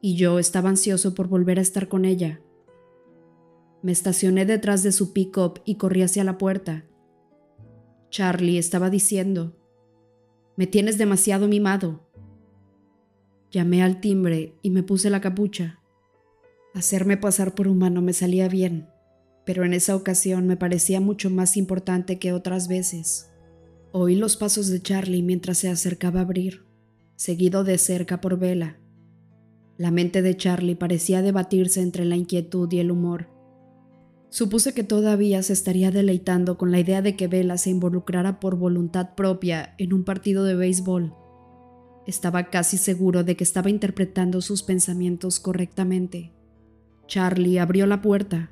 y yo estaba ansioso por volver a estar con ella. Me estacioné detrás de su pick-up y corrí hacia la puerta. Charlie estaba diciendo, me tienes demasiado mimado. Llamé al timbre y me puse la capucha. Hacerme pasar por humano me salía bien, pero en esa ocasión me parecía mucho más importante que otras veces. Oí los pasos de Charlie mientras se acercaba a abrir, seguido de cerca por Vela. La mente de Charlie parecía debatirse entre la inquietud y el humor. Supuse que todavía se estaría deleitando con la idea de que Vela se involucrara por voluntad propia en un partido de béisbol. Estaba casi seguro de que estaba interpretando sus pensamientos correctamente. Charlie abrió la puerta,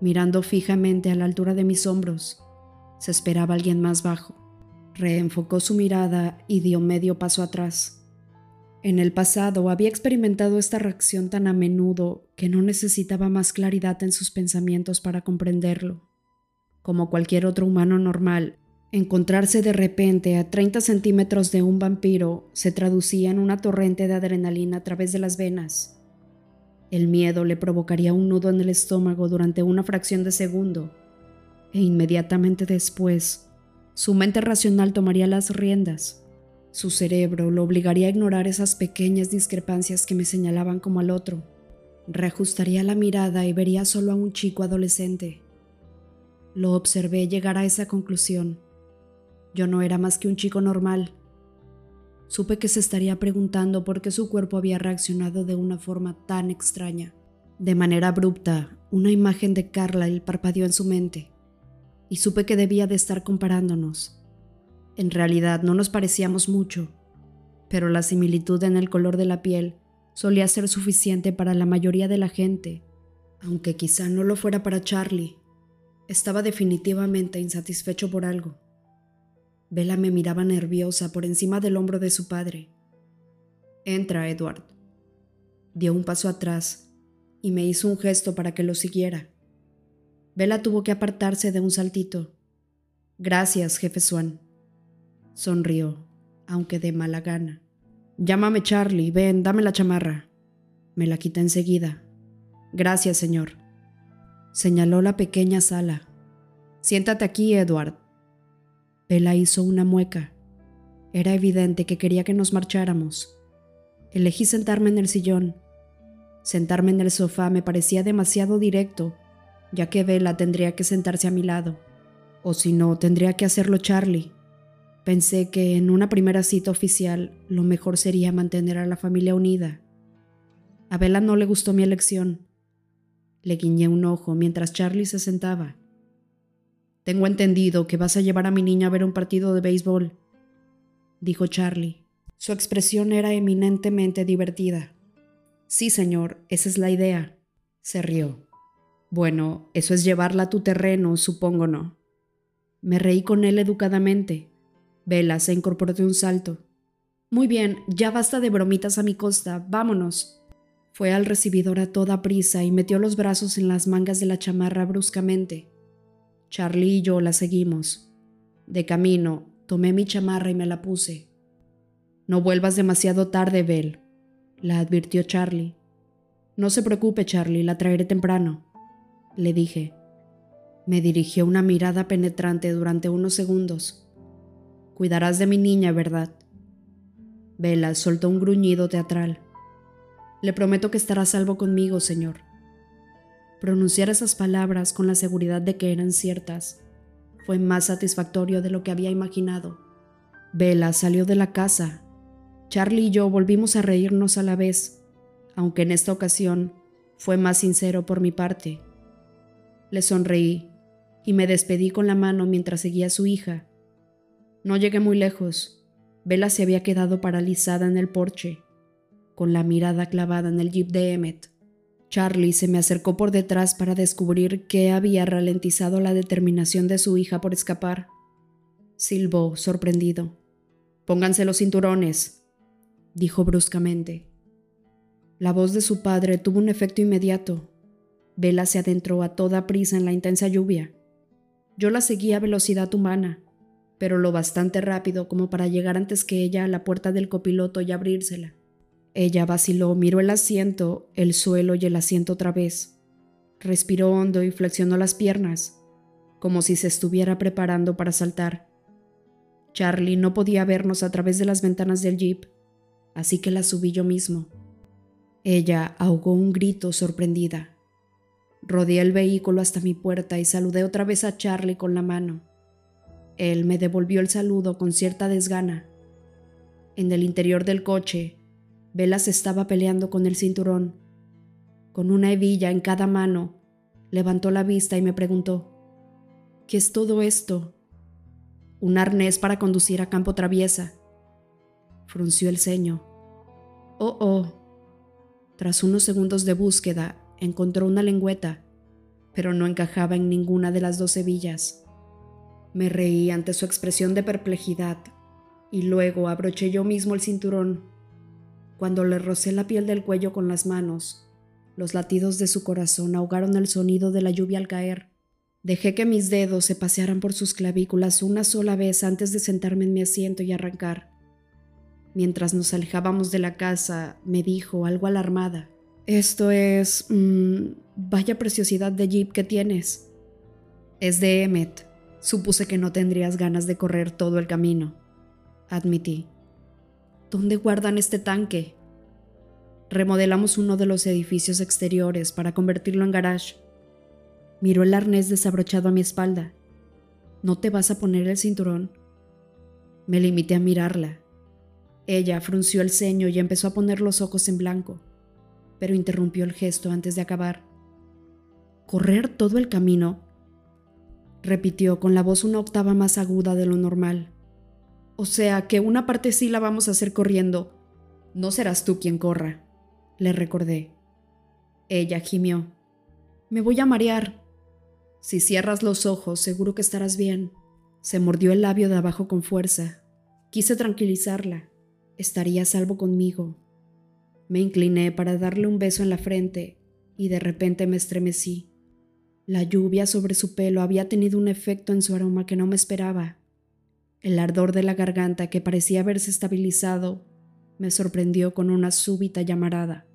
mirando fijamente a la altura de mis hombros. Se esperaba alguien más bajo. Reenfocó su mirada y dio medio paso atrás. En el pasado había experimentado esta reacción tan a menudo que no necesitaba más claridad en sus pensamientos para comprenderlo. Como cualquier otro humano normal, encontrarse de repente a 30 centímetros de un vampiro se traducía en una torrente de adrenalina a través de las venas. El miedo le provocaría un nudo en el estómago durante una fracción de segundo, e inmediatamente después, su mente racional tomaría las riendas su cerebro lo obligaría a ignorar esas pequeñas discrepancias que me señalaban como al otro. Reajustaría la mirada y vería solo a un chico adolescente. Lo observé llegar a esa conclusión. Yo no era más que un chico normal. Supe que se estaría preguntando por qué su cuerpo había reaccionado de una forma tan extraña. De manera abrupta, una imagen de Carlyle parpadeó en su mente, y supe que debía de estar comparándonos en realidad no nos parecíamos mucho, pero la similitud en el color de la piel solía ser suficiente para la mayoría de la gente, aunque quizá no lo fuera para Charlie. Estaba definitivamente insatisfecho por algo. Bella me miraba nerviosa por encima del hombro de su padre. Entra, Edward. Dio un paso atrás y me hizo un gesto para que lo siguiera. Bella tuvo que apartarse de un saltito. Gracias, jefe Swan. Sonrió, aunque de mala gana. Llámame Charlie, ven, dame la chamarra. Me la quita enseguida. Gracias, señor. Señaló la pequeña sala. Siéntate aquí, Edward. Bella hizo una mueca. Era evidente que quería que nos marcháramos. Elegí sentarme en el sillón. Sentarme en el sofá me parecía demasiado directo, ya que Bella tendría que sentarse a mi lado. O si no, tendría que hacerlo Charlie. Pensé que en una primera cita oficial lo mejor sería mantener a la familia unida. A Bella no le gustó mi elección. Le guiñé un ojo mientras Charlie se sentaba. Tengo entendido que vas a llevar a mi niña a ver un partido de béisbol, dijo Charlie. Su expresión era eminentemente divertida. Sí, señor, esa es la idea, se rió. Bueno, eso es llevarla a tu terreno, supongo no. Me reí con él educadamente. Vela se incorporó de un salto. Muy bien, ya basta de bromitas a mi costa, vámonos. Fue al recibidor a toda prisa y metió los brazos en las mangas de la chamarra bruscamente. Charlie y yo la seguimos. De camino, tomé mi chamarra y me la puse. No vuelvas demasiado tarde, Bell, la advirtió Charlie. No se preocupe, Charlie, la traeré temprano, le dije. Me dirigió una mirada penetrante durante unos segundos. Cuidarás de mi niña, ¿verdad? Bella soltó un gruñido teatral. Le prometo que estará salvo conmigo, Señor. Pronunciar esas palabras con la seguridad de que eran ciertas fue más satisfactorio de lo que había imaginado. Bella salió de la casa. Charlie y yo volvimos a reírnos a la vez, aunque en esta ocasión fue más sincero por mi parte. Le sonreí y me despedí con la mano mientras seguía a su hija. No llegué muy lejos. Bella se había quedado paralizada en el porche con la mirada clavada en el jeep de Emmet. Charlie se me acercó por detrás para descubrir que había ralentizado la determinación de su hija por escapar. Silbó, sorprendido. Pónganse los cinturones, dijo bruscamente. La voz de su padre tuvo un efecto inmediato. Vela se adentró a toda prisa en la intensa lluvia. Yo la seguí a velocidad humana, pero lo bastante rápido como para llegar antes que ella a la puerta del copiloto y abrírsela. Ella vaciló, miró el asiento, el suelo y el asiento otra vez. Respiró hondo y flexionó las piernas, como si se estuviera preparando para saltar. Charlie no podía vernos a través de las ventanas del jeep, así que la subí yo mismo. Ella ahogó un grito sorprendida. Rodeé el vehículo hasta mi puerta y saludé otra vez a Charlie con la mano. Él me devolvió el saludo con cierta desgana. En el interior del coche, Vela se estaba peleando con el cinturón. Con una hebilla en cada mano, levantó la vista y me preguntó, ¿qué es todo esto? Un arnés para conducir a campo traviesa. Frunció el ceño. Oh, oh. Tras unos segundos de búsqueda, encontró una lengüeta, pero no encajaba en ninguna de las dos hebillas. Me reí ante su expresión de perplejidad y luego abroché yo mismo el cinturón cuando le rocé la piel del cuello con las manos, los latidos de su corazón ahogaron el sonido de la lluvia al caer. Dejé que mis dedos se pasearan por sus clavículas una sola vez antes de sentarme en mi asiento y arrancar. Mientras nos alejábamos de la casa, me dijo, algo alarmada, Esto es... Mmm, vaya preciosidad de jeep que tienes. Es de Emmet. Supuse que no tendrías ganas de correr todo el camino. Admití. ¿Dónde guardan este tanque? Remodelamos uno de los edificios exteriores para convertirlo en garage. Miró el arnés desabrochado a mi espalda. ¿No te vas a poner el cinturón? Me limité a mirarla. Ella frunció el ceño y empezó a poner los ojos en blanco, pero interrumpió el gesto antes de acabar. ¿Correr todo el camino? repitió con la voz una octava más aguda de lo normal. O sea que una parte sí la vamos a hacer corriendo. No serás tú quien corra, le recordé. Ella gimió. Me voy a marear. Si cierras los ojos, seguro que estarás bien. Se mordió el labio de abajo con fuerza. Quise tranquilizarla. Estaría a salvo conmigo. Me incliné para darle un beso en la frente y de repente me estremecí. La lluvia sobre su pelo había tenido un efecto en su aroma que no me esperaba. El ardor de la garganta, que parecía haberse estabilizado, me sorprendió con una súbita llamarada.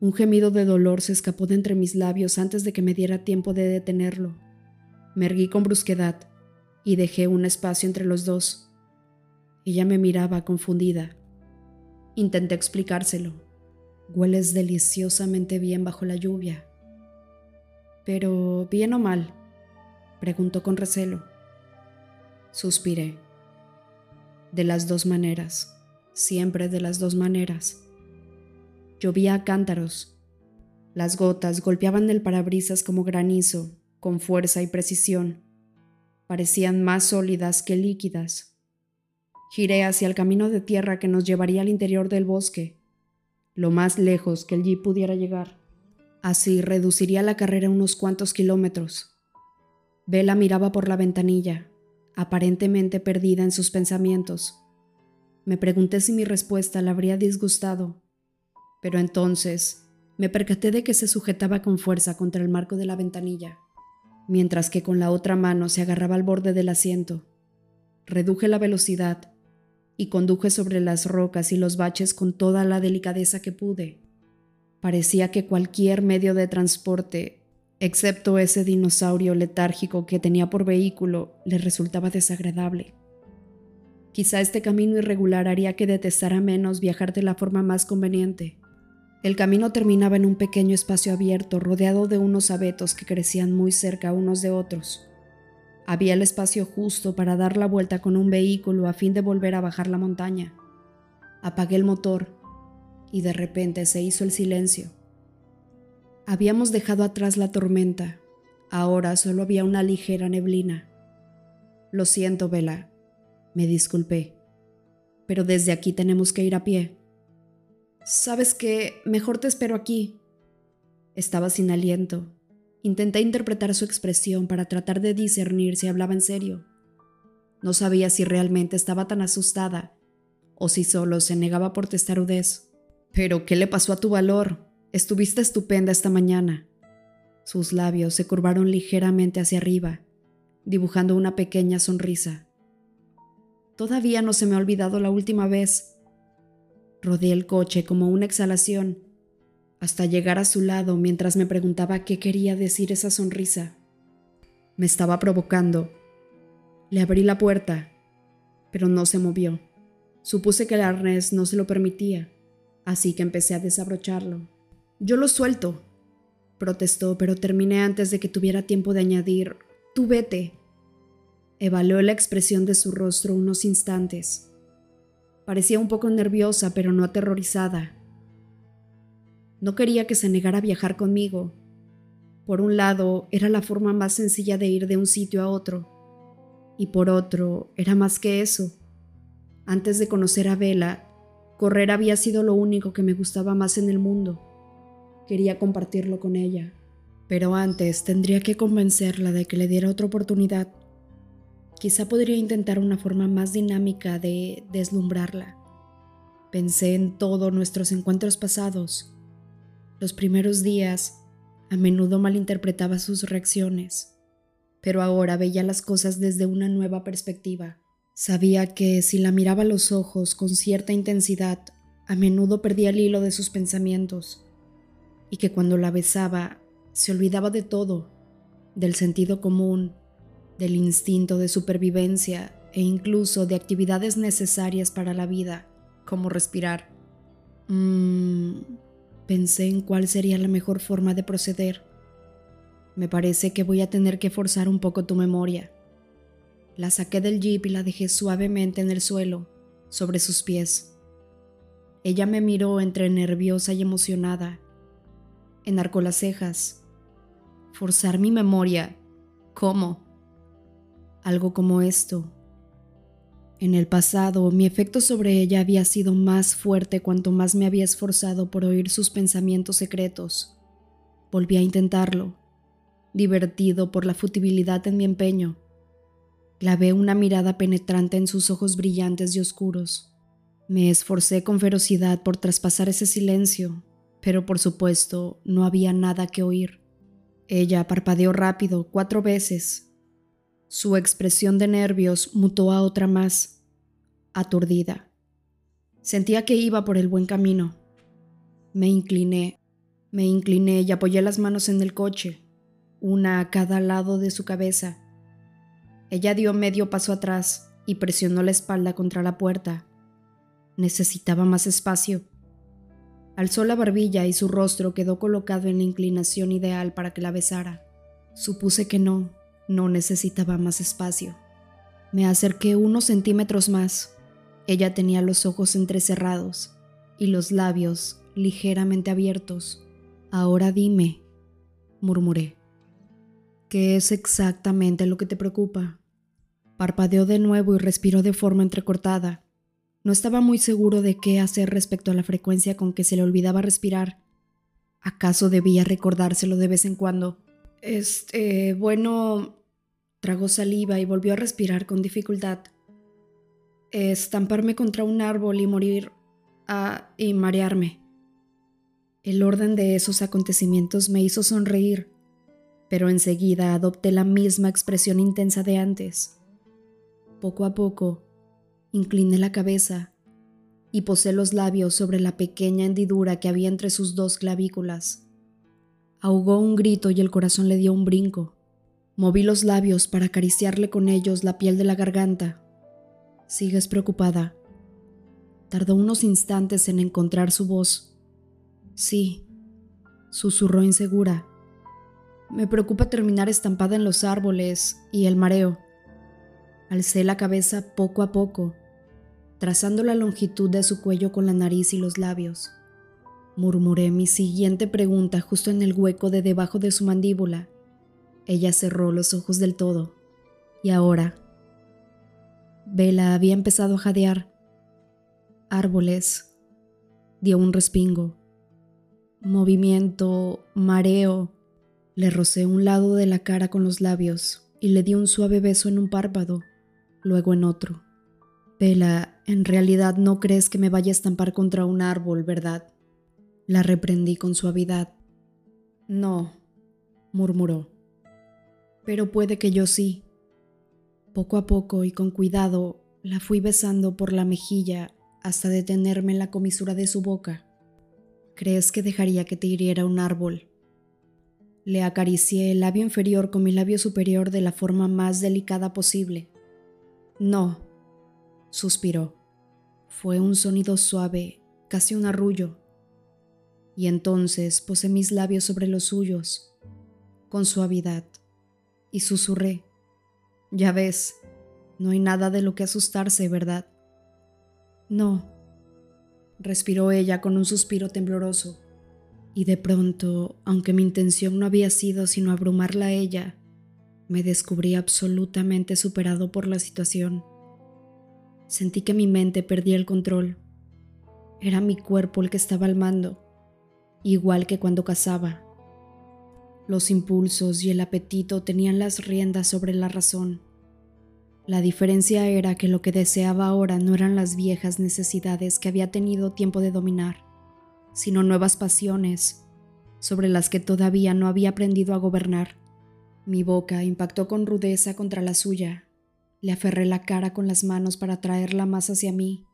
Un gemido de dolor se escapó de entre mis labios antes de que me diera tiempo de detenerlo. Me erguí con brusquedad y dejé un espacio entre los dos. Ella me miraba confundida. Intenté explicárselo. Hueles deliciosamente bien bajo la lluvia. Pero, ¿bien o mal? Preguntó con recelo. Suspiré. De las dos maneras, siempre de las dos maneras. Llovía a cántaros. Las gotas golpeaban el parabrisas como granizo, con fuerza y precisión. Parecían más sólidas que líquidas. Giré hacia el camino de tierra que nos llevaría al interior del bosque, lo más lejos que el jeep pudiera llegar. Así reduciría la carrera unos cuantos kilómetros. Vela miraba por la ventanilla, aparentemente perdida en sus pensamientos. Me pregunté si mi respuesta la habría disgustado, pero entonces me percaté de que se sujetaba con fuerza contra el marco de la ventanilla, mientras que con la otra mano se agarraba al borde del asiento. Reduje la velocidad y conduje sobre las rocas y los baches con toda la delicadeza que pude. Parecía que cualquier medio de transporte, excepto ese dinosaurio letárgico que tenía por vehículo, le resultaba desagradable. Quizá este camino irregular haría que detestara menos viajar de la forma más conveniente. El camino terminaba en un pequeño espacio abierto rodeado de unos abetos que crecían muy cerca unos de otros. Había el espacio justo para dar la vuelta con un vehículo a fin de volver a bajar la montaña. Apagué el motor y de repente se hizo el silencio. Habíamos dejado atrás la tormenta, ahora solo había una ligera neblina. Lo siento, Vela, me disculpé, pero desde aquí tenemos que ir a pie. Sabes que mejor te espero aquí. Estaba sin aliento. Intenté interpretar su expresión para tratar de discernir si hablaba en serio. No sabía si realmente estaba tan asustada o si solo se negaba por testarudez. Pero, ¿qué le pasó a tu valor? Estuviste estupenda esta mañana. Sus labios se curvaron ligeramente hacia arriba, dibujando una pequeña sonrisa. Todavía no se me ha olvidado la última vez. Rodeé el coche como una exhalación, hasta llegar a su lado mientras me preguntaba qué quería decir esa sonrisa. Me estaba provocando. Le abrí la puerta, pero no se movió. Supuse que el arnés no se lo permitía así que empecé a desabrocharlo. Yo lo suelto, protestó, pero terminé antes de que tuviera tiempo de añadir, tú vete. Evaluó la expresión de su rostro unos instantes. Parecía un poco nerviosa, pero no aterrorizada. No quería que se negara a viajar conmigo. Por un lado, era la forma más sencilla de ir de un sitio a otro. Y por otro, era más que eso. Antes de conocer a Vela, Correr había sido lo único que me gustaba más en el mundo. Quería compartirlo con ella, pero antes tendría que convencerla de que le diera otra oportunidad. Quizá podría intentar una forma más dinámica de deslumbrarla. Pensé en todos nuestros encuentros pasados. Los primeros días a menudo malinterpretaba sus reacciones, pero ahora veía las cosas desde una nueva perspectiva. Sabía que si la miraba a los ojos con cierta intensidad, a menudo perdía el hilo de sus pensamientos, y que cuando la besaba se olvidaba de todo, del sentido común, del instinto de supervivencia e incluso de actividades necesarias para la vida, como respirar. Mmm, pensé en cuál sería la mejor forma de proceder. Me parece que voy a tener que forzar un poco tu memoria. La saqué del jeep y la dejé suavemente en el suelo, sobre sus pies. Ella me miró entre nerviosa y emocionada. Enarcó las cejas. Forzar mi memoria. ¿Cómo? Algo como esto. En el pasado, mi efecto sobre ella había sido más fuerte cuanto más me había esforzado por oír sus pensamientos secretos. Volví a intentarlo, divertido por la futilidad en mi empeño. Clavé una mirada penetrante en sus ojos brillantes y oscuros. Me esforcé con ferocidad por traspasar ese silencio, pero por supuesto no había nada que oír. Ella parpadeó rápido cuatro veces. Su expresión de nervios mutó a otra más, aturdida. Sentía que iba por el buen camino. Me incliné, me incliné y apoyé las manos en el coche, una a cada lado de su cabeza ella dio medio paso atrás y presionó la espalda contra la puerta. Necesitaba más espacio. Alzó la barbilla y su rostro quedó colocado en la inclinación ideal para que la besara. Supuse que no, no necesitaba más espacio. Me acerqué unos centímetros más. Ella tenía los ojos entrecerrados y los labios ligeramente abiertos. Ahora dime, murmuré. ¿Qué es exactamente lo que te preocupa? Parpadeó de nuevo y respiró de forma entrecortada. No estaba muy seguro de qué hacer respecto a la frecuencia con que se le olvidaba respirar. ¿Acaso debía recordárselo de vez en cuando? Este, bueno, tragó saliva y volvió a respirar con dificultad. Estamparme contra un árbol y morir ah, y marearme. El orden de esos acontecimientos me hizo sonreír pero enseguida adopté la misma expresión intensa de antes. Poco a poco, incliné la cabeza y posé los labios sobre la pequeña hendidura que había entre sus dos clavículas. Ahogó un grito y el corazón le dio un brinco. Moví los labios para acariciarle con ellos la piel de la garganta. ¿Sigues preocupada? Tardó unos instantes en encontrar su voz. Sí, susurró insegura me preocupa terminar estampada en los árboles y el mareo. Alcé la cabeza poco a poco, trazando la longitud de su cuello con la nariz y los labios. Murmuré mi siguiente pregunta justo en el hueco de debajo de su mandíbula. Ella cerró los ojos del todo. Y ahora. Vela había empezado a jadear. Árboles. Dio un respingo. Movimiento, mareo, le rocé un lado de la cara con los labios y le di un suave beso en un párpado, luego en otro. Pela, en realidad no crees que me vaya a estampar contra un árbol, ¿verdad? La reprendí con suavidad. No, murmuró. Pero puede que yo sí. Poco a poco y con cuidado la fui besando por la mejilla hasta detenerme en la comisura de su boca. ¿Crees que dejaría que te hiriera un árbol? Le acaricié el labio inferior con mi labio superior de la forma más delicada posible. No, suspiró. Fue un sonido suave, casi un arrullo. Y entonces posé mis labios sobre los suyos, con suavidad, y susurré. Ya ves, no hay nada de lo que asustarse, ¿verdad? No, respiró ella con un suspiro tembloroso. Y de pronto, aunque mi intención no había sido sino abrumarla a ella, me descubrí absolutamente superado por la situación. Sentí que mi mente perdía el control. Era mi cuerpo el que estaba al mando, igual que cuando cazaba. Los impulsos y el apetito tenían las riendas sobre la razón. La diferencia era que lo que deseaba ahora no eran las viejas necesidades que había tenido tiempo de dominar sino nuevas pasiones sobre las que todavía no había aprendido a gobernar. Mi boca impactó con rudeza contra la suya. Le aferré la cara con las manos para traerla más hacia mí.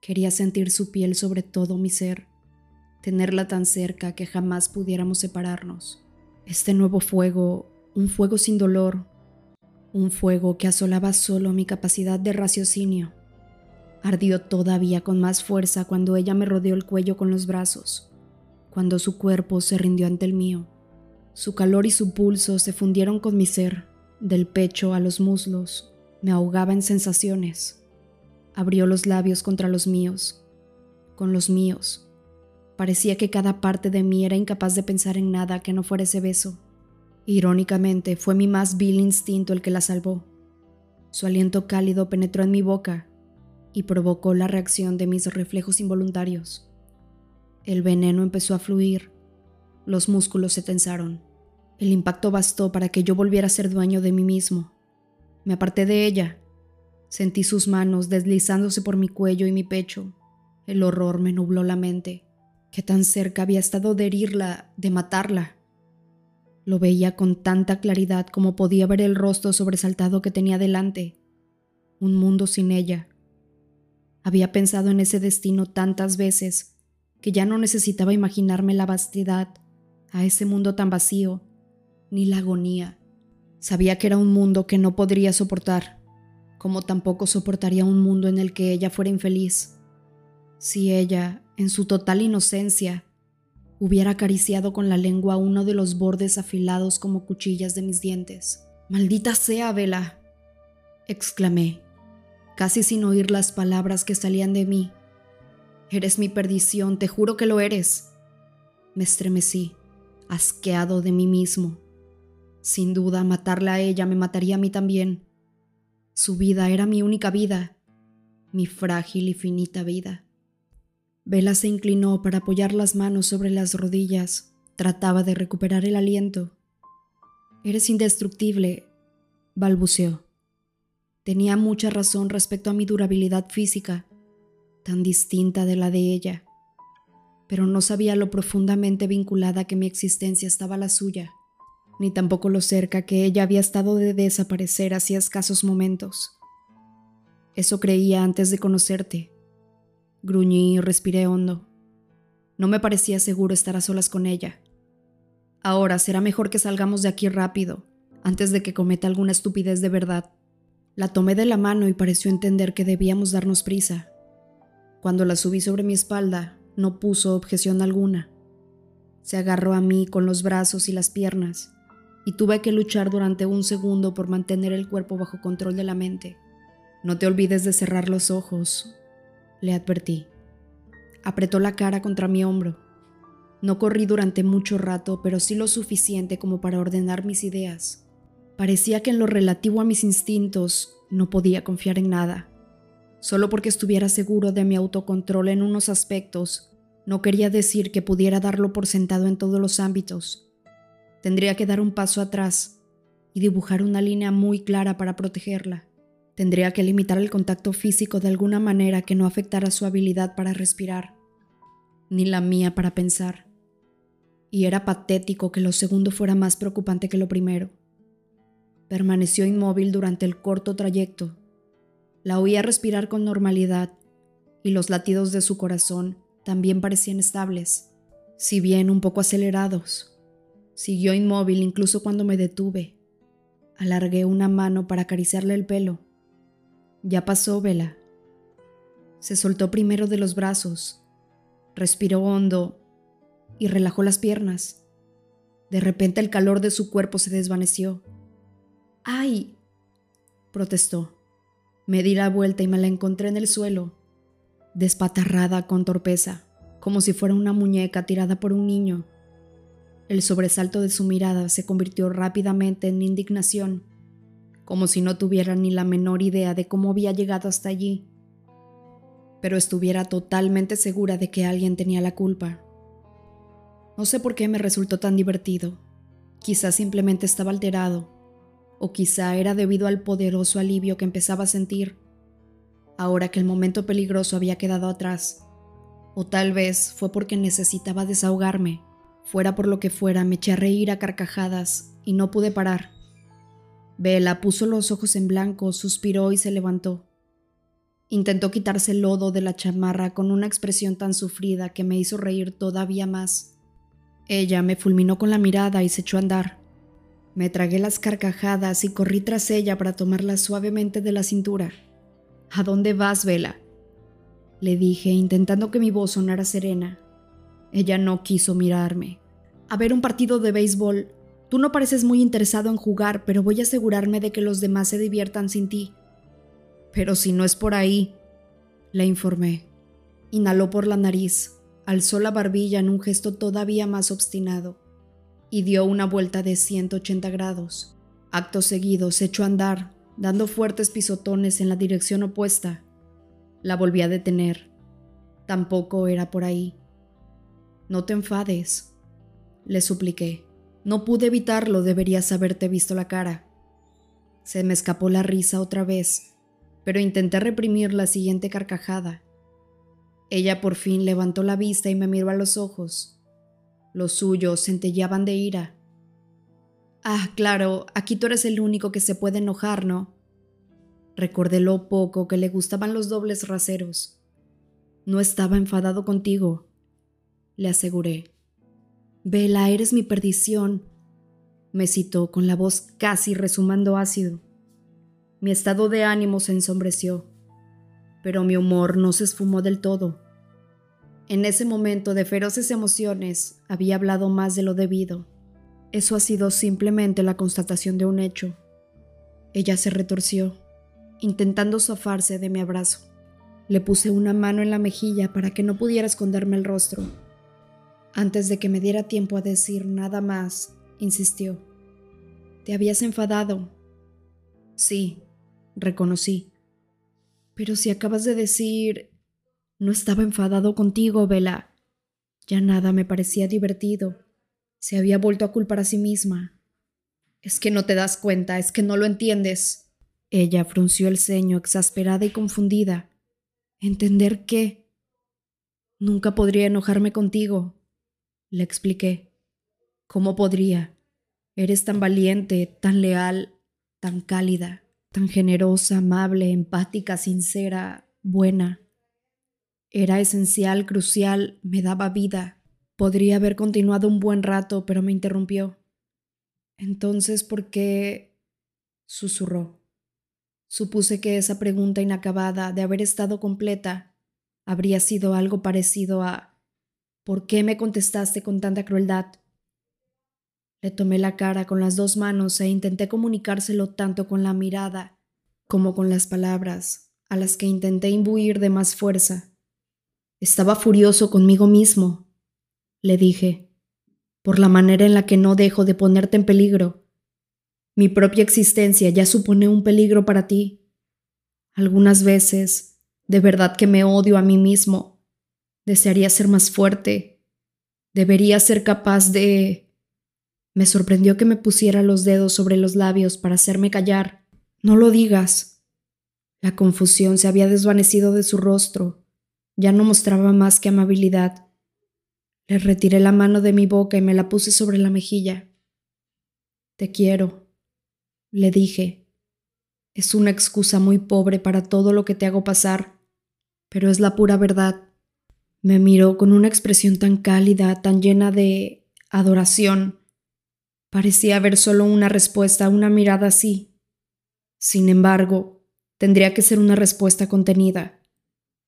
Quería sentir su piel sobre todo mi ser, tenerla tan cerca que jamás pudiéramos separarnos. Este nuevo fuego, un fuego sin dolor, un fuego que asolaba solo mi capacidad de raciocinio Ardió todavía con más fuerza cuando ella me rodeó el cuello con los brazos, cuando su cuerpo se rindió ante el mío. Su calor y su pulso se fundieron con mi ser, del pecho a los muslos, me ahogaba en sensaciones. Abrió los labios contra los míos, con los míos. Parecía que cada parte de mí era incapaz de pensar en nada que no fuera ese beso. Irónicamente, fue mi más vil instinto el que la salvó. Su aliento cálido penetró en mi boca y provocó la reacción de mis reflejos involuntarios. El veneno empezó a fluir, los músculos se tensaron. El impacto bastó para que yo volviera a ser dueño de mí mismo. Me aparté de ella. Sentí sus manos deslizándose por mi cuello y mi pecho. El horror me nubló la mente. Qué tan cerca había estado de herirla, de matarla. Lo veía con tanta claridad como podía ver el rostro sobresaltado que tenía delante. Un mundo sin ella, había pensado en ese destino tantas veces que ya no necesitaba imaginarme la vastidad, a ese mundo tan vacío, ni la agonía. Sabía que era un mundo que no podría soportar, como tampoco soportaría un mundo en el que ella fuera infeliz. Si ella, en su total inocencia, hubiera acariciado con la lengua uno de los bordes afilados como cuchillas de mis dientes. Maldita sea, Vela, exclamé, casi sin oír las palabras que salían de mí. Eres mi perdición, te juro que lo eres. Me estremecí, asqueado de mí mismo. Sin duda, matarla a ella me mataría a mí también. Su vida era mi única vida, mi frágil y finita vida. Vela se inclinó para apoyar las manos sobre las rodillas. Trataba de recuperar el aliento. Eres indestructible, balbuceó. Tenía mucha razón respecto a mi durabilidad física, tan distinta de la de ella, pero no sabía lo profundamente vinculada que mi existencia estaba a la suya, ni tampoco lo cerca que ella había estado de desaparecer hacía escasos momentos. Eso creía antes de conocerte. Gruñí y respiré hondo. No me parecía seguro estar a solas con ella. Ahora será mejor que salgamos de aquí rápido, antes de que cometa alguna estupidez de verdad. La tomé de la mano y pareció entender que debíamos darnos prisa. Cuando la subí sobre mi espalda, no puso objeción alguna. Se agarró a mí con los brazos y las piernas, y tuve que luchar durante un segundo por mantener el cuerpo bajo control de la mente. No te olvides de cerrar los ojos, le advertí. Apretó la cara contra mi hombro. No corrí durante mucho rato, pero sí lo suficiente como para ordenar mis ideas. Parecía que en lo relativo a mis instintos no podía confiar en nada. Solo porque estuviera seguro de mi autocontrol en unos aspectos, no quería decir que pudiera darlo por sentado en todos los ámbitos. Tendría que dar un paso atrás y dibujar una línea muy clara para protegerla. Tendría que limitar el contacto físico de alguna manera que no afectara su habilidad para respirar, ni la mía para pensar. Y era patético que lo segundo fuera más preocupante que lo primero. Permaneció inmóvil durante el corto trayecto. La oía respirar con normalidad y los latidos de su corazón también parecían estables, si bien un poco acelerados. Siguió inmóvil incluso cuando me detuve. Alargué una mano para acariciarle el pelo. Ya pasó, Vela. Se soltó primero de los brazos, respiró hondo y relajó las piernas. De repente el calor de su cuerpo se desvaneció ¡Ay! protestó. Me di la vuelta y me la encontré en el suelo, despatarrada con torpeza, como si fuera una muñeca tirada por un niño. El sobresalto de su mirada se convirtió rápidamente en indignación, como si no tuviera ni la menor idea de cómo había llegado hasta allí, pero estuviera totalmente segura de que alguien tenía la culpa. No sé por qué me resultó tan divertido. Quizás simplemente estaba alterado o quizá era debido al poderoso alivio que empezaba a sentir, ahora que el momento peligroso había quedado atrás. O tal vez fue porque necesitaba desahogarme. Fuera por lo que fuera, me eché a reír a carcajadas y no pude parar. Bella puso los ojos en blanco, suspiró y se levantó. Intentó quitarse el lodo de la chamarra con una expresión tan sufrida que me hizo reír todavía más. Ella me fulminó con la mirada y se echó a andar. Me tragué las carcajadas y corrí tras ella para tomarla suavemente de la cintura. ¿A dónde vas, Vela? Le dije, intentando que mi voz sonara serena. Ella no quiso mirarme. A ver un partido de béisbol. Tú no pareces muy interesado en jugar, pero voy a asegurarme de que los demás se diviertan sin ti. Pero si no es por ahí, le informé. Inhaló por la nariz, alzó la barbilla en un gesto todavía más obstinado y dio una vuelta de 180 grados. Acto seguido se echó a andar, dando fuertes pisotones en la dirección opuesta. La volví a detener. Tampoco era por ahí. No te enfades, le supliqué. No pude evitarlo, deberías haberte visto la cara. Se me escapó la risa otra vez, pero intenté reprimir la siguiente carcajada. Ella por fin levantó la vista y me miró a los ojos. Los suyos centellaban de ira. Ah, claro, aquí tú eres el único que se puede enojar, ¿no? Recordé lo poco que le gustaban los dobles raseros. No estaba enfadado contigo, le aseguré. Vela, eres mi perdición, me citó con la voz casi resumando ácido. Mi estado de ánimo se ensombreció, pero mi humor no se esfumó del todo. En ese momento de feroces emociones había hablado más de lo debido. Eso ha sido simplemente la constatación de un hecho. Ella se retorció, intentando zafarse de mi abrazo. Le puse una mano en la mejilla para que no pudiera esconderme el rostro. Antes de que me diera tiempo a decir nada más, insistió. ¿Te habías enfadado? Sí, reconocí. Pero si acabas de decir... No estaba enfadado contigo, Vela. Ya nada me parecía divertido. Se había vuelto a culpar a sí misma. Es que no te das cuenta, es que no lo entiendes. Ella frunció el ceño, exasperada y confundida. ¿Entender qué? Nunca podría enojarme contigo, le expliqué. ¿Cómo podría? Eres tan valiente, tan leal, tan cálida, tan generosa, amable, empática, sincera, buena. Era esencial, crucial, me daba vida. Podría haber continuado un buen rato, pero me interrumpió. Entonces, ¿por qué? susurró. Supuse que esa pregunta inacabada, de haber estado completa, habría sido algo parecido a ¿Por qué me contestaste con tanta crueldad? Le tomé la cara con las dos manos e intenté comunicárselo tanto con la mirada como con las palabras, a las que intenté imbuir de más fuerza. Estaba furioso conmigo mismo, le dije, por la manera en la que no dejo de ponerte en peligro. Mi propia existencia ya supone un peligro para ti. Algunas veces, de verdad que me odio a mí mismo. Desearía ser más fuerte. Debería ser capaz de... Me sorprendió que me pusiera los dedos sobre los labios para hacerme callar. No lo digas. La confusión se había desvanecido de su rostro. Ya no mostraba más que amabilidad. Le retiré la mano de mi boca y me la puse sobre la mejilla. Te quiero, le dije. Es una excusa muy pobre para todo lo que te hago pasar, pero es la pura verdad. Me miró con una expresión tan cálida, tan llena de adoración, Parecía haber solo una respuesta una mirada así. Sin embargo, tendría que ser una respuesta contenida.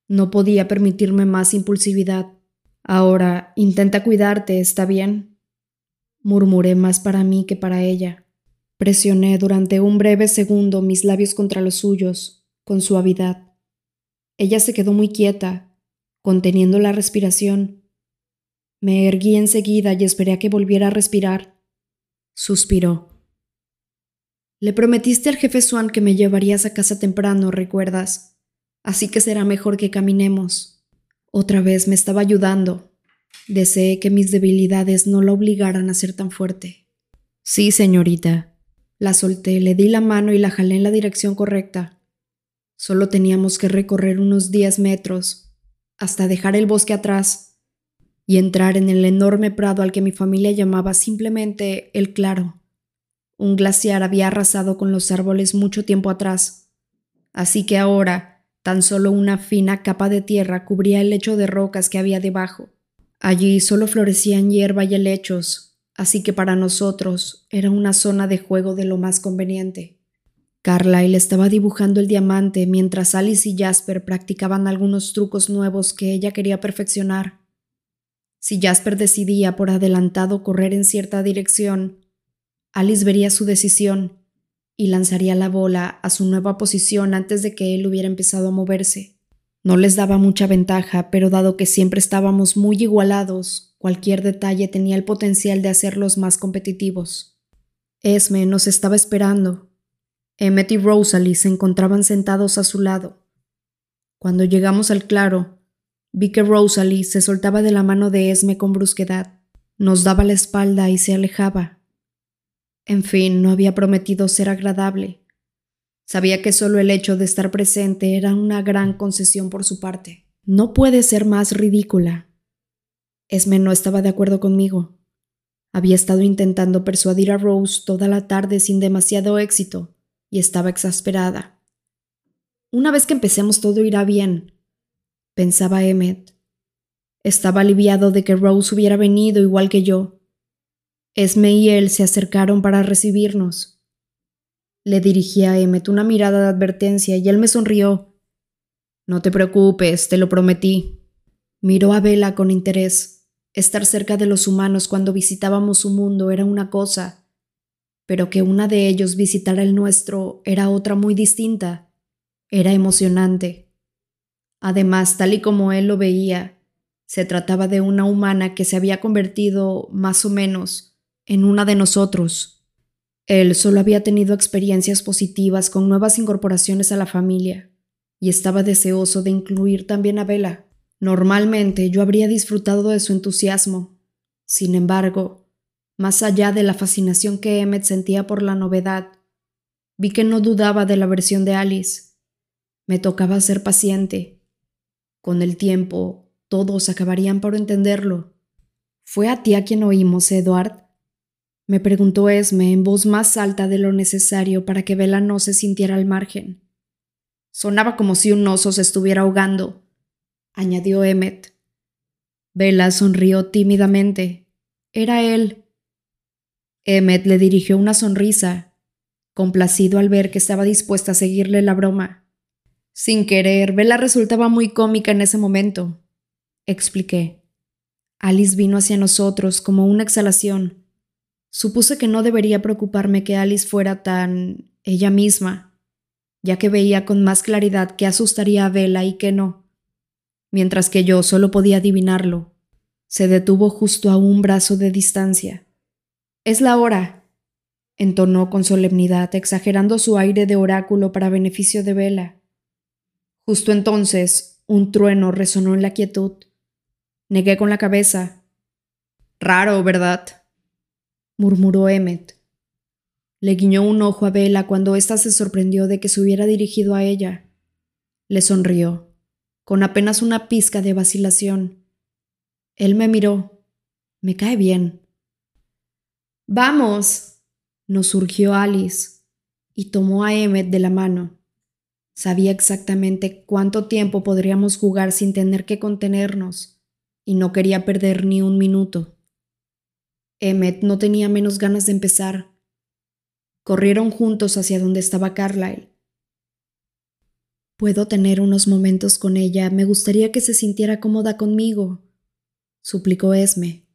No podía permitirme más impulsividad. Ahora, intenta cuidarte, ¿está bien? Murmuré más para mí que para ella. Presioné durante un breve segundo mis labios contra los suyos, con suavidad. Ella se quedó muy quieta, conteniendo la respiración. Me erguí enseguida y esperé a que volviera a respirar suspiró. Le prometiste al jefe Swan que me llevarías a casa temprano, ¿recuerdas? Así que será mejor que caminemos. Otra vez me estaba ayudando. Deseé que mis debilidades no la obligaran a ser tan fuerte. Sí, señorita. La solté, le di la mano y la jalé en la dirección correcta. Solo teníamos que recorrer unos diez metros, hasta dejar el bosque atrás y entrar en el enorme prado al que mi familia llamaba simplemente el Claro. Un glaciar había arrasado con los árboles mucho tiempo atrás, así que ahora tan solo una fina capa de tierra cubría el lecho de rocas que había debajo. Allí solo florecían hierba y helechos, así que para nosotros era una zona de juego de lo más conveniente. Carlyle estaba dibujando el diamante mientras Alice y Jasper practicaban algunos trucos nuevos que ella quería perfeccionar. Si Jasper decidía por adelantado correr en cierta dirección, Alice vería su decisión y lanzaría la bola a su nueva posición antes de que él hubiera empezado a moverse. No les daba mucha ventaja, pero dado que siempre estábamos muy igualados, cualquier detalle tenía el potencial de hacerlos más competitivos. Esme nos estaba esperando. Emmet y Rosalie se encontraban sentados a su lado. Cuando llegamos al claro, Vi que Rosalie se soltaba de la mano de Esme con brusquedad, nos daba la espalda y se alejaba. En fin, no había prometido ser agradable. Sabía que solo el hecho de estar presente era una gran concesión por su parte. No puede ser más ridícula. Esme no estaba de acuerdo conmigo. Había estado intentando persuadir a Rose toda la tarde sin demasiado éxito y estaba exasperada. Una vez que empecemos todo irá bien, pensaba Emmet. Estaba aliviado de que Rose hubiera venido igual que yo. Esme y él se acercaron para recibirnos. Le dirigí a Emmet una mirada de advertencia y él me sonrió. No te preocupes, te lo prometí. Miró a Bella con interés. Estar cerca de los humanos cuando visitábamos su mundo era una cosa, pero que una de ellos visitara el nuestro era otra muy distinta. Era emocionante. Además, tal y como él lo veía, se trataba de una humana que se había convertido, más o menos, en una de nosotros. Él solo había tenido experiencias positivas con nuevas incorporaciones a la familia, y estaba deseoso de incluir también a Bella. Normalmente yo habría disfrutado de su entusiasmo. Sin embargo, más allá de la fascinación que Emmet sentía por la novedad, vi que no dudaba de la versión de Alice. Me tocaba ser paciente. Con el tiempo, todos acabarían por entenderlo. ¿Fue a ti a quien oímos, Edward? Me preguntó Esme en voz más alta de lo necesario para que Bella no se sintiera al margen. Sonaba como si un oso se estuviera ahogando, añadió Emmet. Bella sonrió tímidamente. Era él. Emmet le dirigió una sonrisa, complacido al ver que estaba dispuesta a seguirle la broma. Sin querer, Bella resultaba muy cómica en ese momento, expliqué. Alice vino hacia nosotros como una exhalación. Supuse que no debería preocuparme que Alice fuera tan ella misma, ya que veía con más claridad que asustaría a Bella y que no mientras que yo solo podía adivinarlo. Se detuvo justo a un brazo de distancia. Es la hora, entonó con solemnidad, exagerando su aire de oráculo para beneficio de Vela. Justo entonces, un trueno resonó en la quietud. Negué con la cabeza. Raro, ¿verdad? murmuró Emmet. Le guiñó un ojo a Vela cuando ésta se sorprendió de que se hubiera dirigido a ella. Le sonrió con apenas una pizca de vacilación. Él me miró. Me cae bien. Vamos. nos surgió Alice y tomó a Emmet de la mano. Sabía exactamente cuánto tiempo podríamos jugar sin tener que contenernos, y no quería perder ni un minuto. Emmet no tenía menos ganas de empezar. Corrieron juntos hacia donde estaba Carlyle, Puedo tener unos momentos con ella, me gustaría que se sintiera cómoda conmigo, suplicó Esme.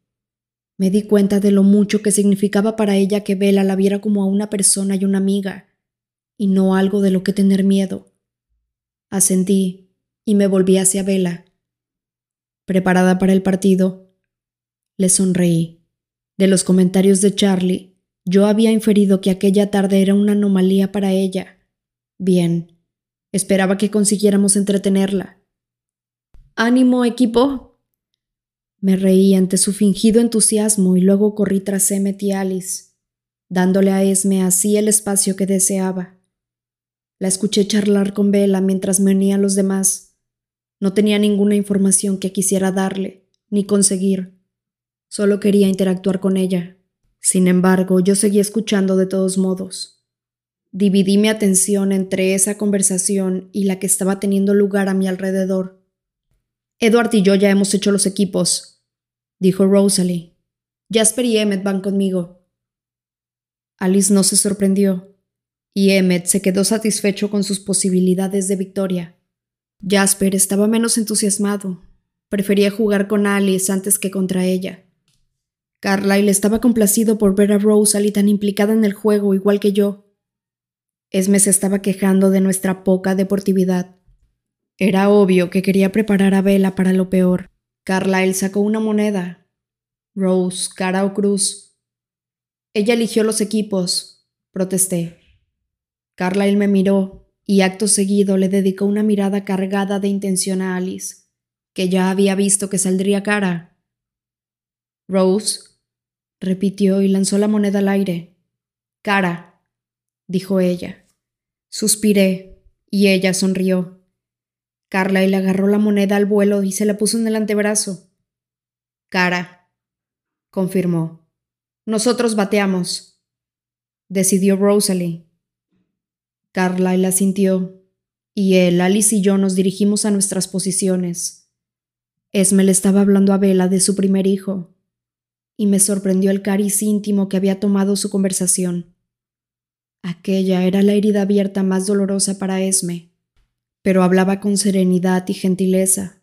Me di cuenta de lo mucho que significaba para ella que Bella la viera como a una persona y una amiga, y no algo de lo que tener miedo. Asentí y me volví hacia Bella. ¿Preparada para el partido? Le sonreí. De los comentarios de Charlie, yo había inferido que aquella tarde era una anomalía para ella. Bien, Esperaba que consiguiéramos entretenerla. ¡Ánimo, equipo! Me reí ante su fingido entusiasmo y luego corrí tras Emmet y Alice, dándole a Esme así el espacio que deseaba. La escuché charlar con Bella mientras me unía a los demás. No tenía ninguna información que quisiera darle, ni conseguir. Solo quería interactuar con ella. Sin embargo, yo seguía escuchando de todos modos. Dividí mi atención entre esa conversación y la que estaba teniendo lugar a mi alrededor. Edward y yo ya hemos hecho los equipos, dijo Rosalie. Jasper y Emmet van conmigo. Alice no se sorprendió, y Emmet se quedó satisfecho con sus posibilidades de victoria. Jasper estaba menos entusiasmado. Prefería jugar con Alice antes que contra ella. Carlyle estaba complacido por ver a Rosalie tan implicada en el juego igual que yo. Esme se estaba quejando de nuestra poca deportividad. Era obvio que quería preparar a Bella para lo peor. Carlyle sacó una moneda. Rose, cara o cruz. Ella eligió los equipos, protesté. Carlyle me miró y acto seguido le dedicó una mirada cargada de intención a Alice, que ya había visto que saldría cara. Rose, repitió y lanzó la moneda al aire. Cara, dijo ella. Suspiré, y ella sonrió. Carla y le agarró la moneda al vuelo y se la puso en el antebrazo. Cara, confirmó. Nosotros bateamos, decidió Rosalie. Carla la sintió, y él, Alice y yo nos dirigimos a nuestras posiciones. Esme le estaba hablando a Bella de su primer hijo, y me sorprendió el cariz íntimo que había tomado su conversación. Aquella era la herida abierta más dolorosa para Esme, pero hablaba con serenidad y gentileza.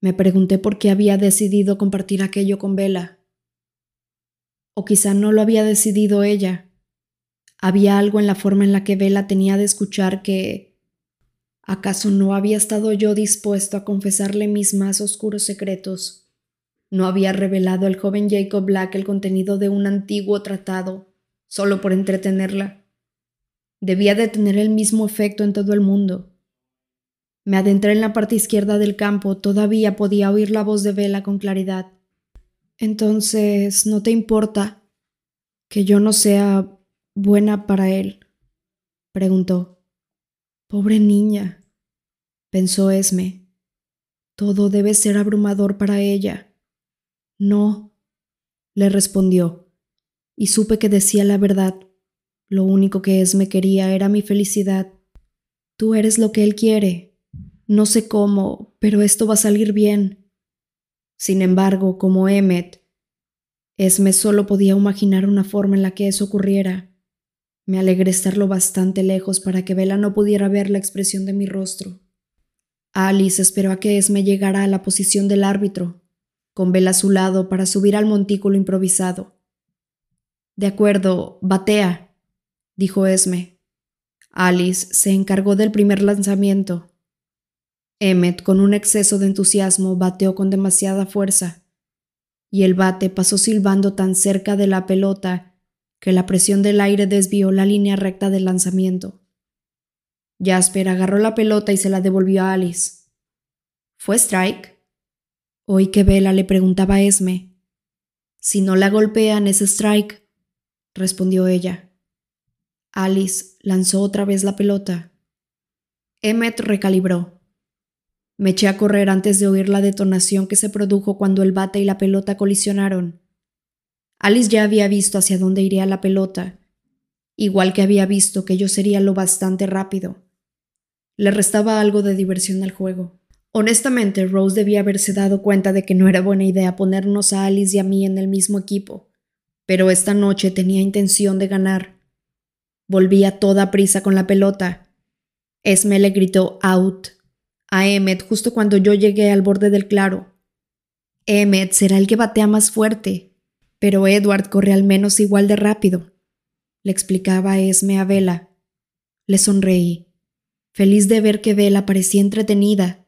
Me pregunté por qué había decidido compartir aquello con Bella. O quizá no lo había decidido ella. Había algo en la forma en la que Bella tenía de escuchar que... ¿Acaso no había estado yo dispuesto a confesarle mis más oscuros secretos? ¿No había revelado al joven Jacob Black el contenido de un antiguo tratado, solo por entretenerla? Debía de tener el mismo efecto en todo el mundo. Me adentré en la parte izquierda del campo, todavía podía oír la voz de Vela con claridad. Entonces, ¿no te importa que yo no sea buena para él? preguntó. Pobre niña, pensó Esme. Todo debe ser abrumador para ella. No, le respondió, y supe que decía la verdad. Lo único que Esme quería era mi felicidad. Tú eres lo que él quiere, no sé cómo, pero esto va a salir bien. Sin embargo, como Emmet, Esme solo podía imaginar una forma en la que eso ocurriera. Me alegré estarlo bastante lejos para que Bella no pudiera ver la expresión de mi rostro. Alice esperó a que Esme llegara a la posición del árbitro, con Bella a su lado para subir al montículo improvisado. De acuerdo, batea, dijo Esme. Alice se encargó del primer lanzamiento. Emmet, con un exceso de entusiasmo, bateó con demasiada fuerza, y el bate pasó silbando tan cerca de la pelota que la presión del aire desvió la línea recta del lanzamiento. Jasper agarró la pelota y se la devolvió a Alice. ¿Fue strike? Oí que Bella le preguntaba a Esme. Si no la golpean es strike, respondió ella. Alice lanzó otra vez la pelota. Emmet recalibró. Me eché a correr antes de oír la detonación que se produjo cuando el bate y la pelota colisionaron. Alice ya había visto hacia dónde iría la pelota, igual que había visto que yo sería lo bastante rápido. Le restaba algo de diversión al juego. Honestamente, Rose debía haberse dado cuenta de que no era buena idea ponernos a Alice y a mí en el mismo equipo, pero esta noche tenía intención de ganar. Volví a toda prisa con la pelota. Esme le gritó out a Emmet justo cuando yo llegué al borde del claro. Emmet será el que batea más fuerte, pero Edward corre al menos igual de rápido, le explicaba Esme a Vela. Le sonreí, feliz de ver que Vela parecía entretenida.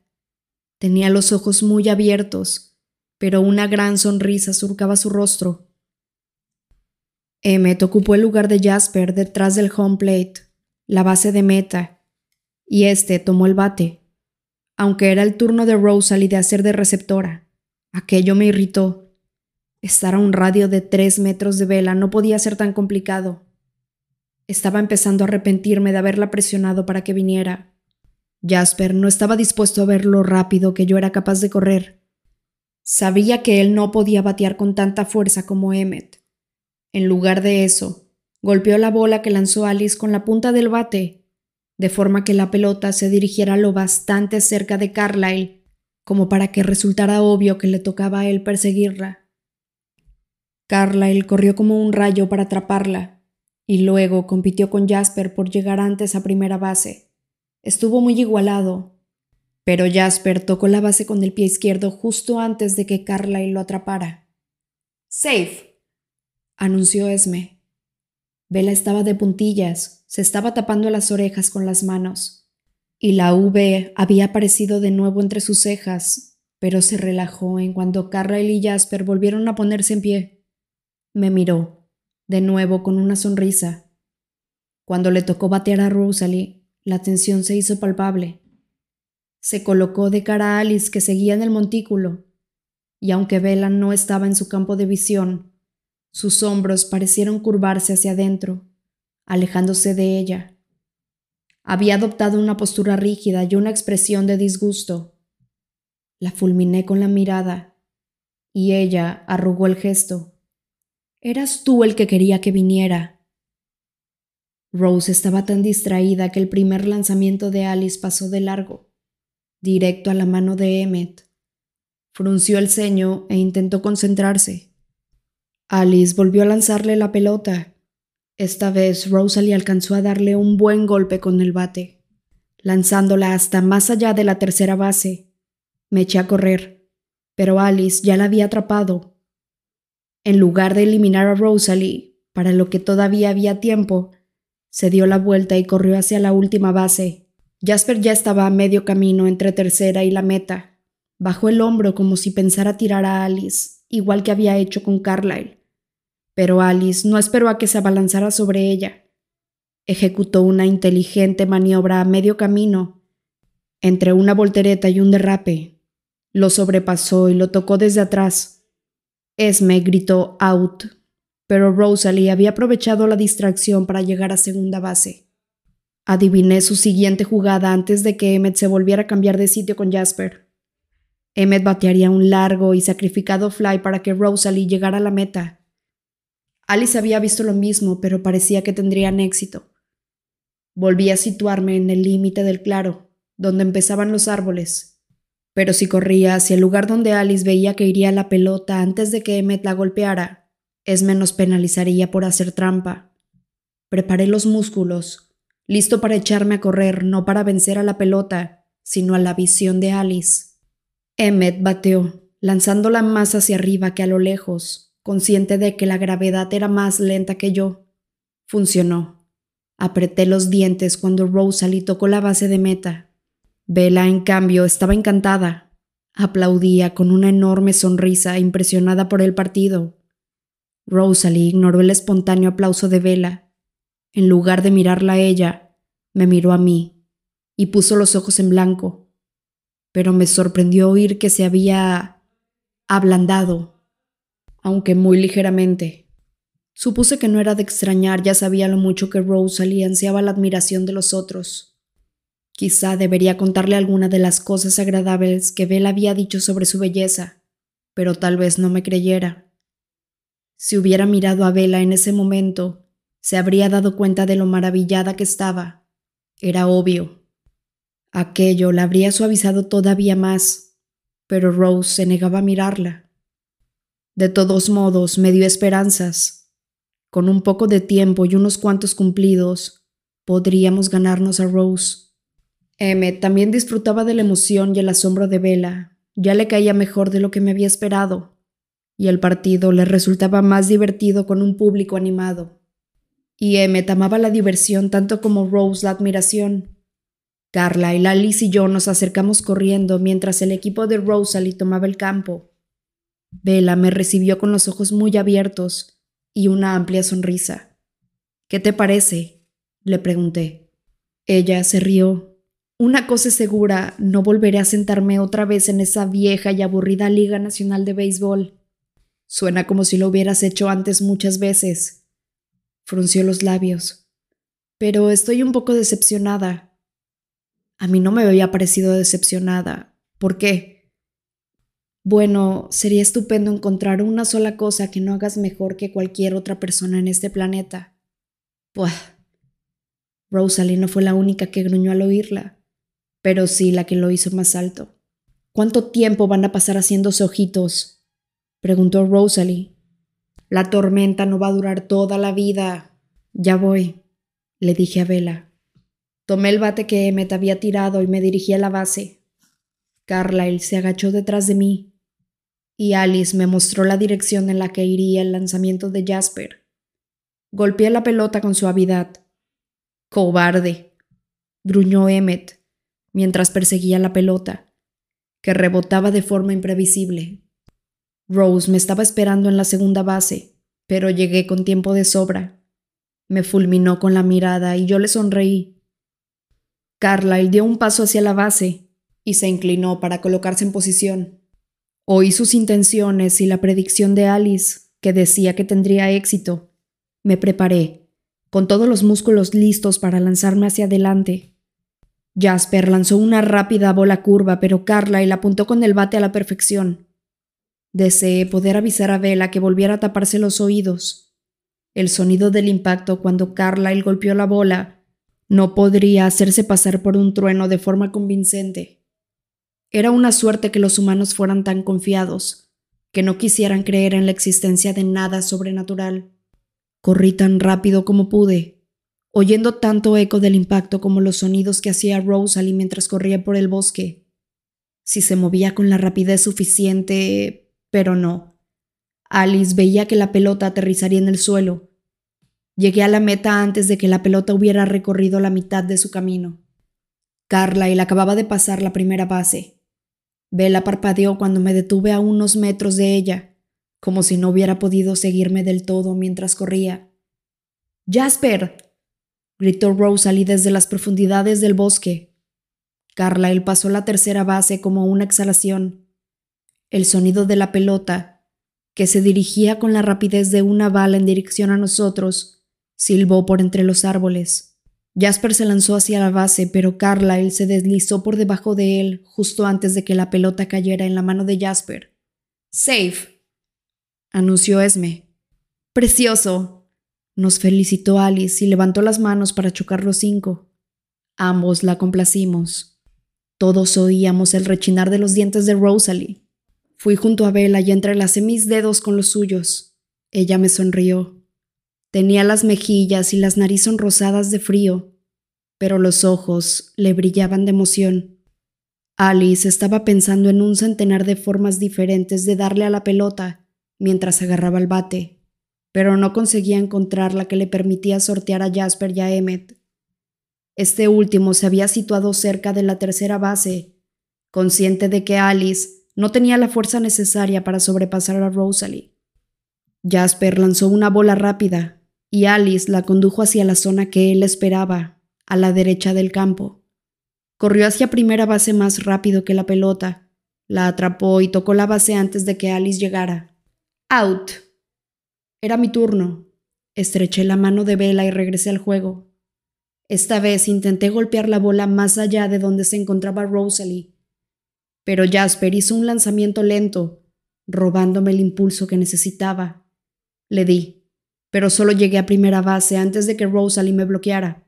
Tenía los ojos muy abiertos, pero una gran sonrisa surcaba su rostro. Emmet ocupó el lugar de Jasper detrás del home plate, la base de meta, y este tomó el bate aunque era el turno de Rosalie de hacer de receptora. Aquello me irritó. Estar a un radio de tres metros de vela no podía ser tan complicado. Estaba empezando a arrepentirme de haberla presionado para que viniera. Jasper no estaba dispuesto a ver lo rápido que yo era capaz de correr. Sabía que él no podía batear con tanta fuerza como Emmet. En lugar de eso, golpeó la bola que lanzó Alice con la punta del bate de forma que la pelota se dirigiera lo bastante cerca de Carlyle como para que resultara obvio que le tocaba a él perseguirla. Carlyle corrió como un rayo para atraparla, y luego compitió con Jasper por llegar antes a primera base. Estuvo muy igualado, pero Jasper tocó la base con el pie izquierdo justo antes de que Carlyle lo atrapara. Safe, anunció Esme. Bella estaba de puntillas, se estaba tapando las orejas con las manos, y la V había aparecido de nuevo entre sus cejas, pero se relajó en cuanto Carrel y Jasper volvieron a ponerse en pie. Me miró, de nuevo con una sonrisa. Cuando le tocó batear a Rosalie, la tensión se hizo palpable. Se colocó de cara a Alice que seguía en el montículo, y aunque Bella no estaba en su campo de visión, sus hombros parecieron curvarse hacia adentro alejándose de ella. Había adoptado una postura rígida y una expresión de disgusto. La fulminé con la mirada, y ella arrugó el gesto. Eras tú el que quería que viniera. Rose estaba tan distraída que el primer lanzamiento de Alice pasó de largo, directo a la mano de Emmet. Frunció el ceño e intentó concentrarse. Alice volvió a lanzarle la pelota, esta vez Rosalie alcanzó a darle un buen golpe con el bate, lanzándola hasta más allá de la tercera base. Me eché a correr. pero Alice ya la había atrapado. En lugar de eliminar a Rosalie, para lo que todavía había tiempo, se dio la vuelta y corrió hacia la última base. Jasper ya estaba a medio camino entre tercera y la meta. Bajó el hombro como si pensara tirar a Alice, igual que había hecho con Carlyle. Pero Alice no esperó a que se abalanzara sobre ella. Ejecutó una inteligente maniobra a medio camino, entre una voltereta y un derrape. Lo sobrepasó y lo tocó desde atrás. Esme gritó out, pero Rosalie había aprovechado la distracción para llegar a segunda base. Adiviné su siguiente jugada antes de que Emmet se volviera a cambiar de sitio con Jasper. Emmet batearía un largo y sacrificado fly para que Rosalie llegara a la meta. Alice había visto lo mismo, pero parecía que tendrían éxito. Volví a situarme en el límite del claro, donde empezaban los árboles. Pero si corría hacia el lugar donde Alice veía que iría la pelota antes de que Emmet la golpeara, Esme nos penalizaría por hacer trampa. Preparé los músculos, listo para echarme a correr, no para vencer a la pelota, sino a la visión de Alice. Emmet bateó, lanzándola más hacia arriba que a lo lejos, consciente de que la gravedad era más lenta que yo. Funcionó. Apreté los dientes cuando Rosalie tocó la base de meta. Bella, en cambio, estaba encantada. Aplaudía con una enorme sonrisa, impresionada por el partido. Rosalie ignoró el espontáneo aplauso de Bella. En lugar de mirarla a ella, me miró a mí y puso los ojos en blanco. Pero me sorprendió oír que se había ablandado aunque muy ligeramente. Supuse que no era de extrañar, ya sabía lo mucho que Rosalie ansiaba la admiración de los otros. Quizá debería contarle alguna de las cosas agradables que Bella había dicho sobre su belleza, pero tal vez no me creyera. Si hubiera mirado a Bella en ese momento, se habría dado cuenta de lo maravillada que estaba. Era obvio. Aquello la habría suavizado todavía más, pero Rose se negaba a mirarla. De todos modos, me dio esperanzas. Con un poco de tiempo y unos cuantos cumplidos, podríamos ganarnos a Rose. Emmet también disfrutaba de la emoción y el asombro de Bella. Ya le caía mejor de lo que me había esperado, y el partido le resultaba más divertido con un público animado. Y Emmet amaba la diversión tanto como Rose la admiración. Carla y Alice y yo nos acercamos corriendo mientras el equipo de Rosalie tomaba el campo. Bella me recibió con los ojos muy abiertos y una amplia sonrisa. ¿Qué te parece? le pregunté. Ella se rió. Una cosa es segura, no volveré a sentarme otra vez en esa vieja y aburrida Liga Nacional de Béisbol. Suena como si lo hubieras hecho antes muchas veces. Frunció los labios. Pero estoy un poco decepcionada. A mí no me había parecido decepcionada. ¿Por qué? Bueno, sería estupendo encontrar una sola cosa que no hagas mejor que cualquier otra persona en este planeta. Buah. Rosalie no fue la única que gruñó al oírla, pero sí la que lo hizo más alto. ¿Cuánto tiempo van a pasar haciéndose ojitos? preguntó Rosalie. La tormenta no va a durar toda la vida. Ya voy, le dije a Vela. Tomé el bate que Emmet había tirado y me dirigí a la base. Carlyle se agachó detrás de mí y Alice me mostró la dirección en la que iría el lanzamiento de Jasper. Golpeé la pelota con suavidad. Cobarde, gruñó Emmet mientras perseguía la pelota, que rebotaba de forma imprevisible. Rose me estaba esperando en la segunda base, pero llegué con tiempo de sobra. Me fulminó con la mirada y yo le sonreí. Carlyle dio un paso hacia la base y se inclinó para colocarse en posición. Oí sus intenciones y la predicción de Alice, que decía que tendría éxito. Me preparé, con todos los músculos listos para lanzarme hacia adelante. Jasper lanzó una rápida bola curva, pero Carlyle apuntó con el bate a la perfección. Deseé poder avisar a Bella que volviera a taparse los oídos. El sonido del impacto cuando Carlyle golpeó la bola no podría hacerse pasar por un trueno de forma convincente. Era una suerte que los humanos fueran tan confiados, que no quisieran creer en la existencia de nada sobrenatural. Corrí tan rápido como pude, oyendo tanto eco del impacto como los sonidos que hacía Rosalie mientras corría por el bosque. si se movía con la rapidez suficiente, pero no. Alice veía que la pelota aterrizaría en el suelo. Llegué a la meta antes de que la pelota hubiera recorrido la mitad de su camino. Carlyle acababa de pasar la primera base. Bella parpadeó cuando me detuve a unos metros de ella, como si no hubiera podido seguirme del todo mientras corría. Jasper. gritó Rosalie desde las profundidades del bosque. Carlyle pasó la tercera base como una exhalación. El sonido de la pelota, que se dirigía con la rapidez de una bala en dirección a nosotros, silbó por entre los árboles. Jasper se lanzó hacia la base, pero Carlyle se deslizó por debajo de él justo antes de que la pelota cayera en la mano de Jasper. Safe, anunció Esme. Precioso, nos felicitó Alice y levantó las manos para chocar los cinco. Ambos la complacimos. Todos oíamos el rechinar de los dientes de Rosalie. Fui junto a Bella y entrelacé mis dedos con los suyos. Ella me sonrió. Tenía las mejillas y las nariz rosadas de frío, pero los ojos le brillaban de emoción. Alice estaba pensando en un centenar de formas diferentes de darle a la pelota mientras agarraba el bate, pero no conseguía encontrar la que le permitía sortear a Jasper y a Emmet. Este último se había situado cerca de la tercera base, consciente de que Alice no tenía la fuerza necesaria para sobrepasar a Rosalie. Jasper lanzó una bola rápida, y Alice la condujo hacia la zona que él esperaba, a la derecha del campo. Corrió hacia primera base más rápido que la pelota, la atrapó y tocó la base antes de que Alice llegara. Out. Era mi turno. Estreché la mano de Bella y regresé al juego. Esta vez intenté golpear la bola más allá de donde se encontraba Rosalie, pero Jasper hizo un lanzamiento lento, robándome el impulso que necesitaba. Le di pero solo llegué a primera base antes de que Rosalie me bloqueara.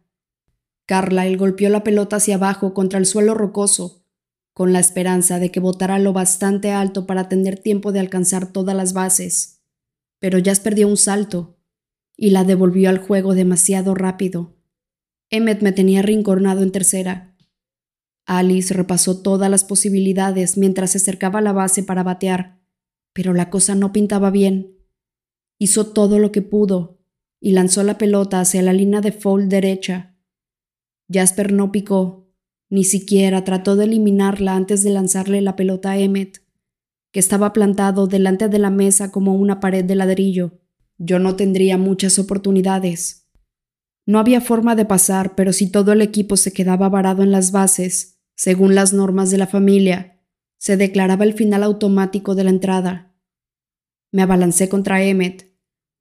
Carlyle golpeó la pelota hacia abajo contra el suelo rocoso, con la esperanza de que botara lo bastante alto para tener tiempo de alcanzar todas las bases. Pero Jazz perdió un salto y la devolvió al juego demasiado rápido. Emmet me tenía rinconado en tercera. Alice repasó todas las posibilidades mientras se acercaba a la base para batear, pero la cosa no pintaba bien. Hizo todo lo que pudo y lanzó la pelota hacia la línea de foul derecha. Jasper no picó, ni siquiera trató de eliminarla antes de lanzarle la pelota a Emmet, que estaba plantado delante de la mesa como una pared de ladrillo. Yo no tendría muchas oportunidades. No había forma de pasar, pero si todo el equipo se quedaba varado en las bases, según las normas de la familia, se declaraba el final automático de la entrada. Me abalancé contra Emmet,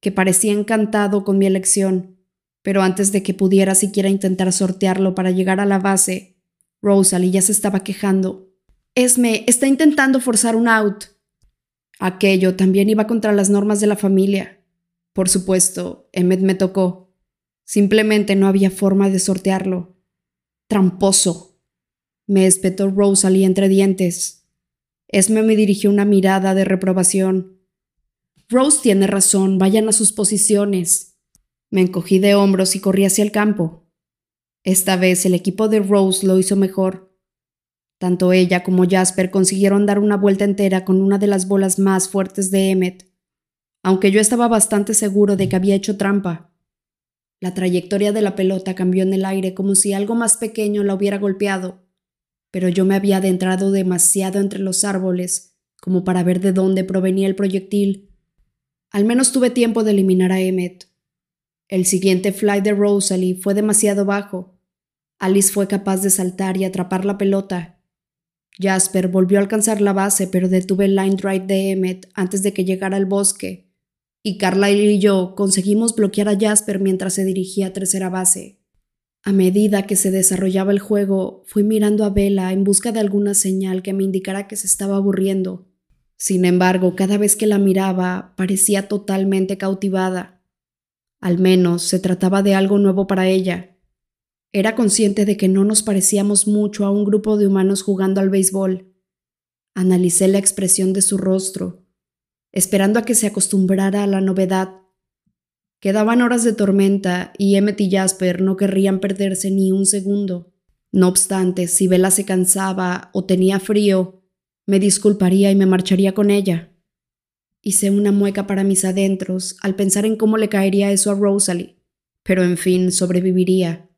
que parecía encantado con mi elección, pero antes de que pudiera siquiera intentar sortearlo para llegar a la base, Rosalie ya se estaba quejando. Esme está intentando forzar un out. Aquello también iba contra las normas de la familia. Por supuesto, Emmet me tocó. Simplemente no había forma de sortearlo. Tramposo. Me espetó Rosalie entre dientes. Esme me dirigió una mirada de reprobación Rose tiene razón, vayan a sus posiciones. Me encogí de hombros y corrí hacia el campo. Esta vez el equipo de Rose lo hizo mejor. Tanto ella como Jasper consiguieron dar una vuelta entera con una de las bolas más fuertes de Emmet, aunque yo estaba bastante seguro de que había hecho trampa. La trayectoria de la pelota cambió en el aire como si algo más pequeño la hubiera golpeado, pero yo me había adentrado demasiado entre los árboles como para ver de dónde provenía el proyectil al menos tuve tiempo de eliminar a Emmet. El siguiente fly de Rosalie fue demasiado bajo. Alice fue capaz de saltar y atrapar la pelota. Jasper volvió a alcanzar la base, pero detuve el line drive de Emmet antes de que llegara al bosque. Y Carlyle y yo conseguimos bloquear a Jasper mientras se dirigía a tercera base. A medida que se desarrollaba el juego, fui mirando a Bella en busca de alguna señal que me indicara que se estaba aburriendo. Sin embargo, cada vez que la miraba, parecía totalmente cautivada. Al menos se trataba de algo nuevo para ella. Era consciente de que no nos parecíamos mucho a un grupo de humanos jugando al béisbol. Analicé la expresión de su rostro, esperando a que se acostumbrara a la novedad. Quedaban horas de tormenta y Emmet y Jasper no querrían perderse ni un segundo. No obstante, si Bella se cansaba o tenía frío, Me disculparía y me marcharía con ella. Hice una mueca para mis adentros al pensar en cómo le caería eso a Rosalie, pero en fin, sobreviviría.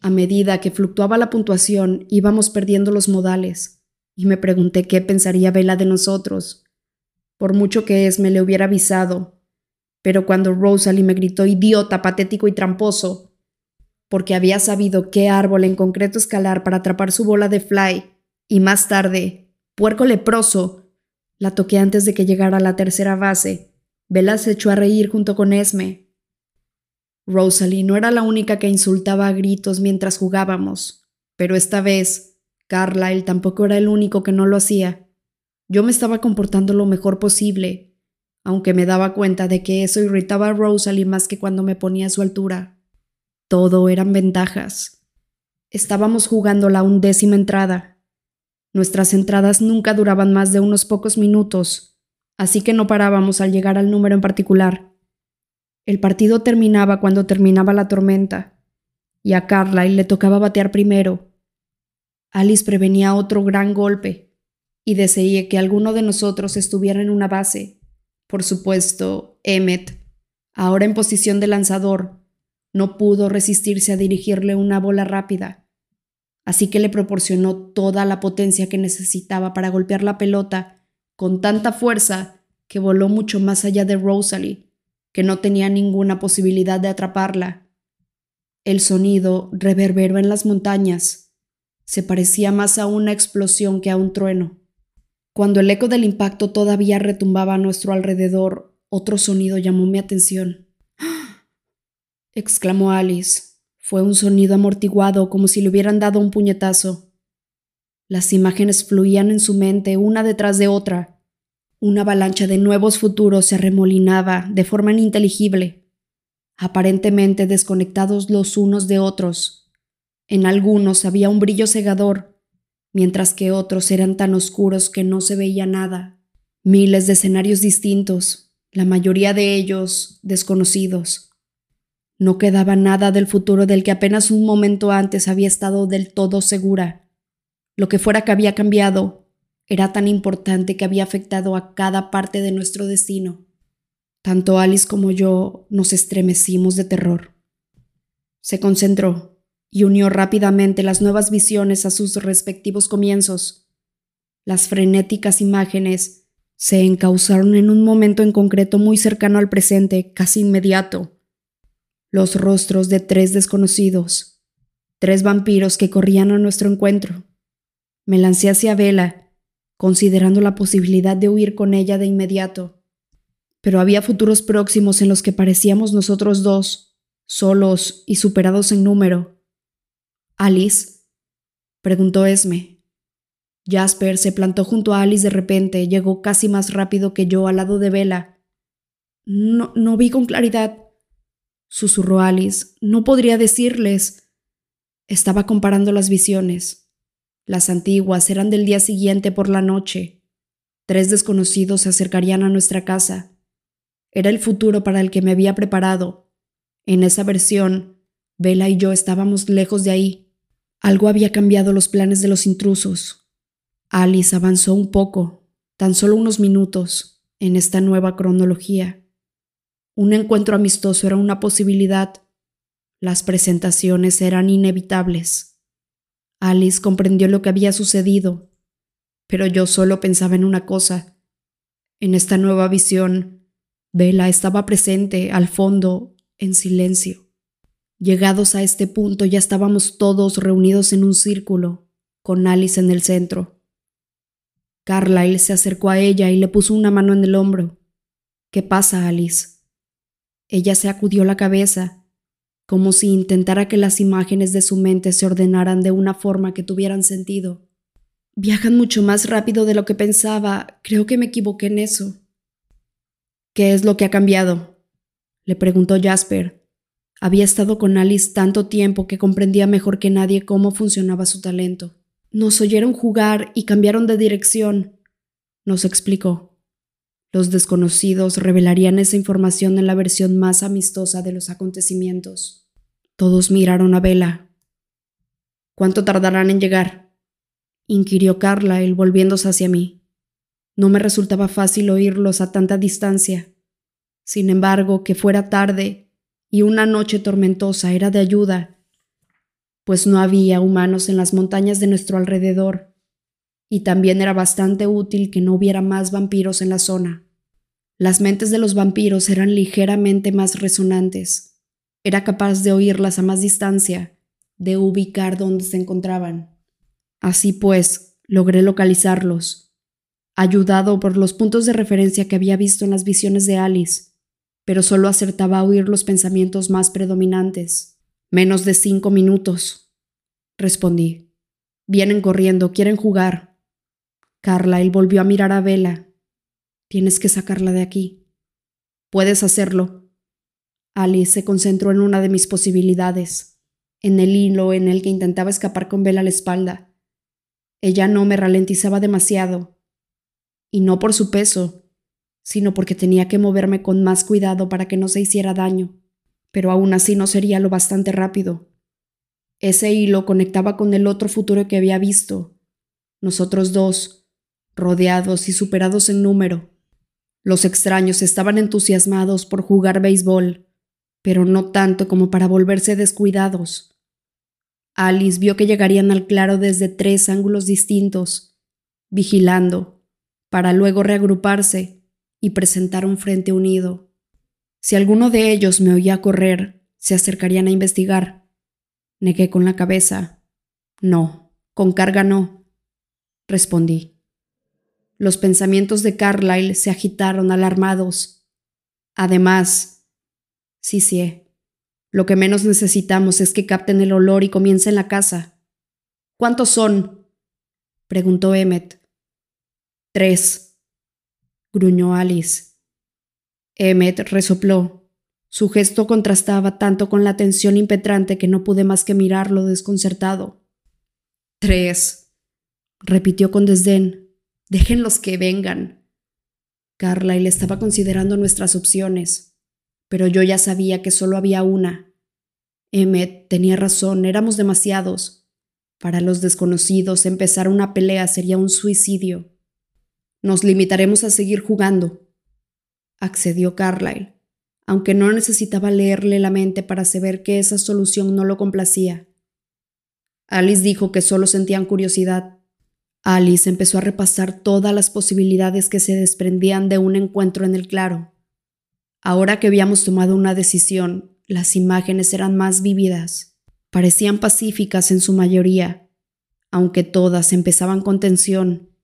A medida que fluctuaba la puntuación, íbamos perdiendo los modales, y me pregunté qué pensaría Vela de nosotros. Por mucho que es me le hubiera avisado, pero cuando Rosalie me gritó idiota, patético y tramposo, porque había sabido qué árbol en concreto escalar para atrapar su bola de fly, y más tarde, puerco leproso, la toqué antes de que llegara a la tercera base. Vela se echó a reír junto con Esme. Rosalie no era la única que insultaba a gritos mientras jugábamos, pero esta vez, Carlyle tampoco era el único que no lo hacía. Yo me estaba comportando lo mejor posible, aunque me daba cuenta de que eso irritaba a Rosalie más que cuando me ponía a su altura. Todo eran ventajas. Estábamos jugando la undécima entrada. Nuestras entradas nunca duraban más de unos pocos minutos, así que no parábamos al llegar al número en particular. El partido terminaba cuando terminaba la tormenta, y a Carlyle le tocaba batear primero. Alice prevenía otro gran golpe, y deseé que alguno de nosotros estuviera en una base. Por supuesto, Emmet, ahora en posición de lanzador, no pudo resistirse a dirigirle una bola rápida, así que le proporcionó toda la potencia que necesitaba para golpear la pelota con tanta fuerza que voló mucho más allá de Rosalie, que no tenía ninguna posibilidad de atraparla. El sonido reverberó en las montañas. Se parecía más a una explosión que a un trueno. Cuando el eco del impacto todavía retumbaba a nuestro alrededor, otro sonido llamó mi atención exclamó Alice. Fue un sonido amortiguado como si le hubieran dado un puñetazo. Las imágenes fluían en su mente una detrás de otra. Una avalancha de nuevos futuros se arremolinaba de forma ininteligible, aparentemente desconectados los unos de otros. En algunos había un brillo cegador, mientras que otros eran tan oscuros que no se veía nada. Miles de escenarios distintos, la mayoría de ellos desconocidos. No quedaba nada del futuro del que apenas un momento antes había estado del todo segura. Lo que fuera que había cambiado era tan importante que había afectado a cada parte de nuestro destino. Tanto Alice como yo nos estremecimos de terror. Se concentró y unió rápidamente las nuevas visiones a sus respectivos comienzos. Las frenéticas imágenes se encauzaron en un momento en concreto muy cercano al presente, casi inmediato los rostros de tres desconocidos, tres vampiros que corrían a nuestro encuentro. Me lancé hacia Vela, considerando la posibilidad de huir con ella de inmediato. Pero había futuros próximos en los que parecíamos nosotros dos, solos y superados en número. ¿Alice? preguntó Esme. Jasper se plantó junto a Alice de repente, llegó casi más rápido que yo al lado de Vela. No, no vi con claridad, susurró Alice. No podría decirles. Estaba comparando las visiones. Las antiguas eran del día siguiente por la noche. Tres desconocidos se acercarían a nuestra casa. Era el futuro para el que me había preparado. En esa versión, Bella y yo estábamos lejos de ahí. Algo había cambiado los planes de los intrusos. Alice avanzó un poco, tan solo unos minutos, en esta nueva cronología. Un encuentro amistoso era una posibilidad. Las presentaciones eran inevitables. Alice comprendió lo que había sucedido, pero yo solo pensaba en una cosa. En esta nueva visión, Bella estaba presente, al fondo, en silencio. Llegados a este punto ya estábamos todos reunidos en un círculo, con Alice en el centro. Carlyle se acercó a ella y le puso una mano en el hombro. ¿Qué pasa, Alice? Ella se acudió la cabeza, como si intentara que las imágenes de su mente se ordenaran de una forma que tuvieran sentido. Viajan mucho más rápido de lo que pensaba. Creo que me equivoqué en eso. ¿Qué es lo que ha cambiado? le preguntó Jasper. Había estado con Alice tanto tiempo que comprendía mejor que nadie cómo funcionaba su talento. Nos oyeron jugar y cambiaron de dirección, nos explicó. Los desconocidos revelarían esa información en la versión más amistosa de los acontecimientos. Todos miraron a Vela. ¿Cuánto tardarán en llegar? inquirió Carlyle volviéndose hacia mí. No me resultaba fácil oírlos a tanta distancia. Sin embargo, que fuera tarde y una noche tormentosa era de ayuda, pues no había humanos en las montañas de nuestro alrededor, y también era bastante útil que no hubiera más vampiros en la zona. Las mentes de los vampiros eran ligeramente más resonantes. Era capaz de oírlas a más distancia, de ubicar dónde se encontraban. Así pues, logré localizarlos, ayudado por los puntos de referencia que había visto en las visiones de Alice, pero solo acertaba a oír los pensamientos más predominantes. Menos de cinco minutos, respondí. Vienen corriendo, quieren jugar. Carlyle volvió a mirar a Vela. Tienes que sacarla de aquí. Puedes hacerlo. Alice se concentró en una de mis posibilidades, en el hilo en el que intentaba escapar con Vela a la espalda. Ella no me ralentizaba demasiado, y no por su peso, sino porque tenía que moverme con más cuidado para que no se hiciera daño, pero aún así no sería lo bastante rápido. Ese hilo conectaba con el otro futuro que había visto, nosotros dos, rodeados y superados en número. Los extraños estaban entusiasmados por jugar béisbol, pero no tanto como para volverse descuidados. Alice vio que llegarían al claro desde tres ángulos distintos, vigilando, para luego reagruparse y presentar un frente unido. Si alguno de ellos me oía correr, se acercarían a investigar. Negué con la cabeza. No, con carga no. Respondí. Los pensamientos de Carlyle se agitaron alarmados. Además, sí, sí, lo que menos necesitamos es que capten el olor y comiencen la casa. ¿Cuántos son? preguntó Emmet. Tres, gruñó Alice. Emmet resopló. Su gesto contrastaba tanto con la tensión impetrante que no pude más que mirarlo desconcertado. Tres, repitió con desdén. Déjenlos que vengan. Carlyle estaba considerando nuestras opciones, pero yo ya sabía que solo había una. Emmet tenía razón, éramos demasiados. Para los desconocidos empezar una pelea sería un suicidio. Nos limitaremos a seguir jugando, accedió Carlyle, aunque no necesitaba leerle la mente para saber que esa solución no lo complacía. Alice dijo que solo sentían curiosidad. Alice empezó a repasar todas las posibilidades que se desprendían de un encuentro en el claro. Ahora que habíamos tomado una decisión, las imágenes eran más vívidas. Parecían pacíficas en su mayoría, aunque todas empezaban con tensión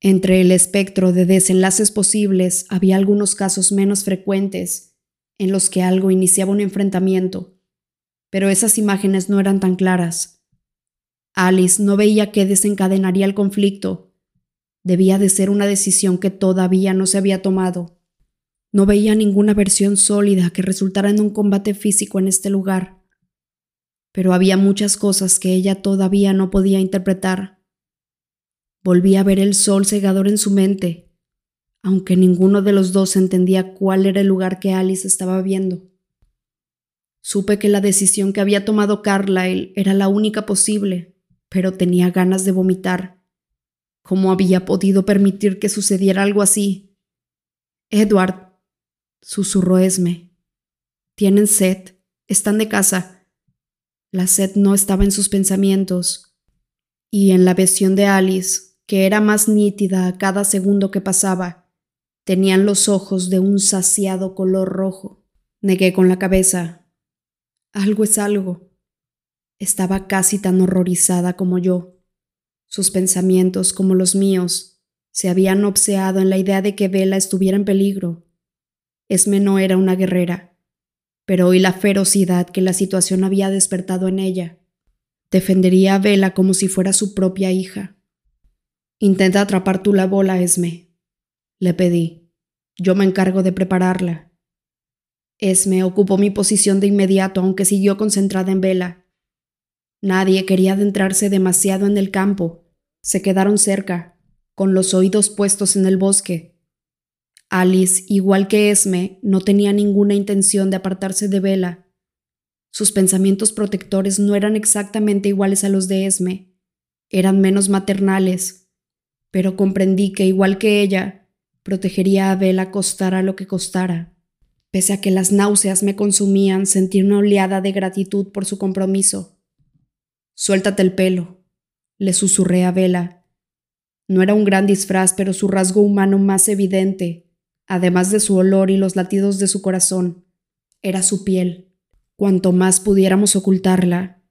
entre el espectro de desenlaces posibles había algunos casos menos frecuentes en los que algo iniciaba un enfrentamiento, pero esas imágenes no eran tan claras. Alice no veía qué desencadenaría el conflicto. Debía de ser una decisión que todavía no se había tomado. No veía ninguna versión sólida que resultara en un combate físico en este lugar. Pero había muchas cosas que ella todavía no podía interpretar. Volví a ver el sol cegador en su mente, aunque ninguno de los dos entendía cuál era el lugar que Alice estaba viendo. Supe que la decisión que había tomado Carlyle era la única posible, pero tenía ganas de vomitar. ¿Cómo había podido permitir que sucediera algo así? Edward, susurró Esme. Tienen sed, están de casa. La sed no estaba en sus pensamientos, y en la visión de Alice que era más nítida a cada segundo que pasaba. Tenían los ojos de un saciado color rojo. Negué con la cabeza. Algo es algo. Estaba casi tan horrorizada como yo. Sus pensamientos, como los míos, se habían obseado en la idea de que Vela estuviera en peligro. Esme no era una guerrera, pero hoy la ferocidad que la situación había despertado en ella. Defendería a Vela como si fuera su propia hija. Intenta atrapar tú la bola, Esme. Le pedí. Yo me encargo de prepararla. Esme ocupó mi posición de inmediato, aunque siguió concentrada en vela. Nadie quería adentrarse demasiado en el campo. Se quedaron cerca, con los oídos puestos en el bosque. Alice, igual que Esme, no tenía ninguna intención de apartarse de Vela. Sus pensamientos protectores no eran exactamente iguales a los de Esme, eran menos maternales, pero comprendí que igual que ella, protegería a Bella costara lo que costara. Pese a que las náuseas me consumían, sentí una oleada de gratitud por su compromiso. Suéltate el pelo, le susurré a Vela. No era un gran disfraz, pero su rasgo humano más evidente, además de su olor y los latidos de su corazón, era su piel. Cuanto más pudiéramos ocultarla,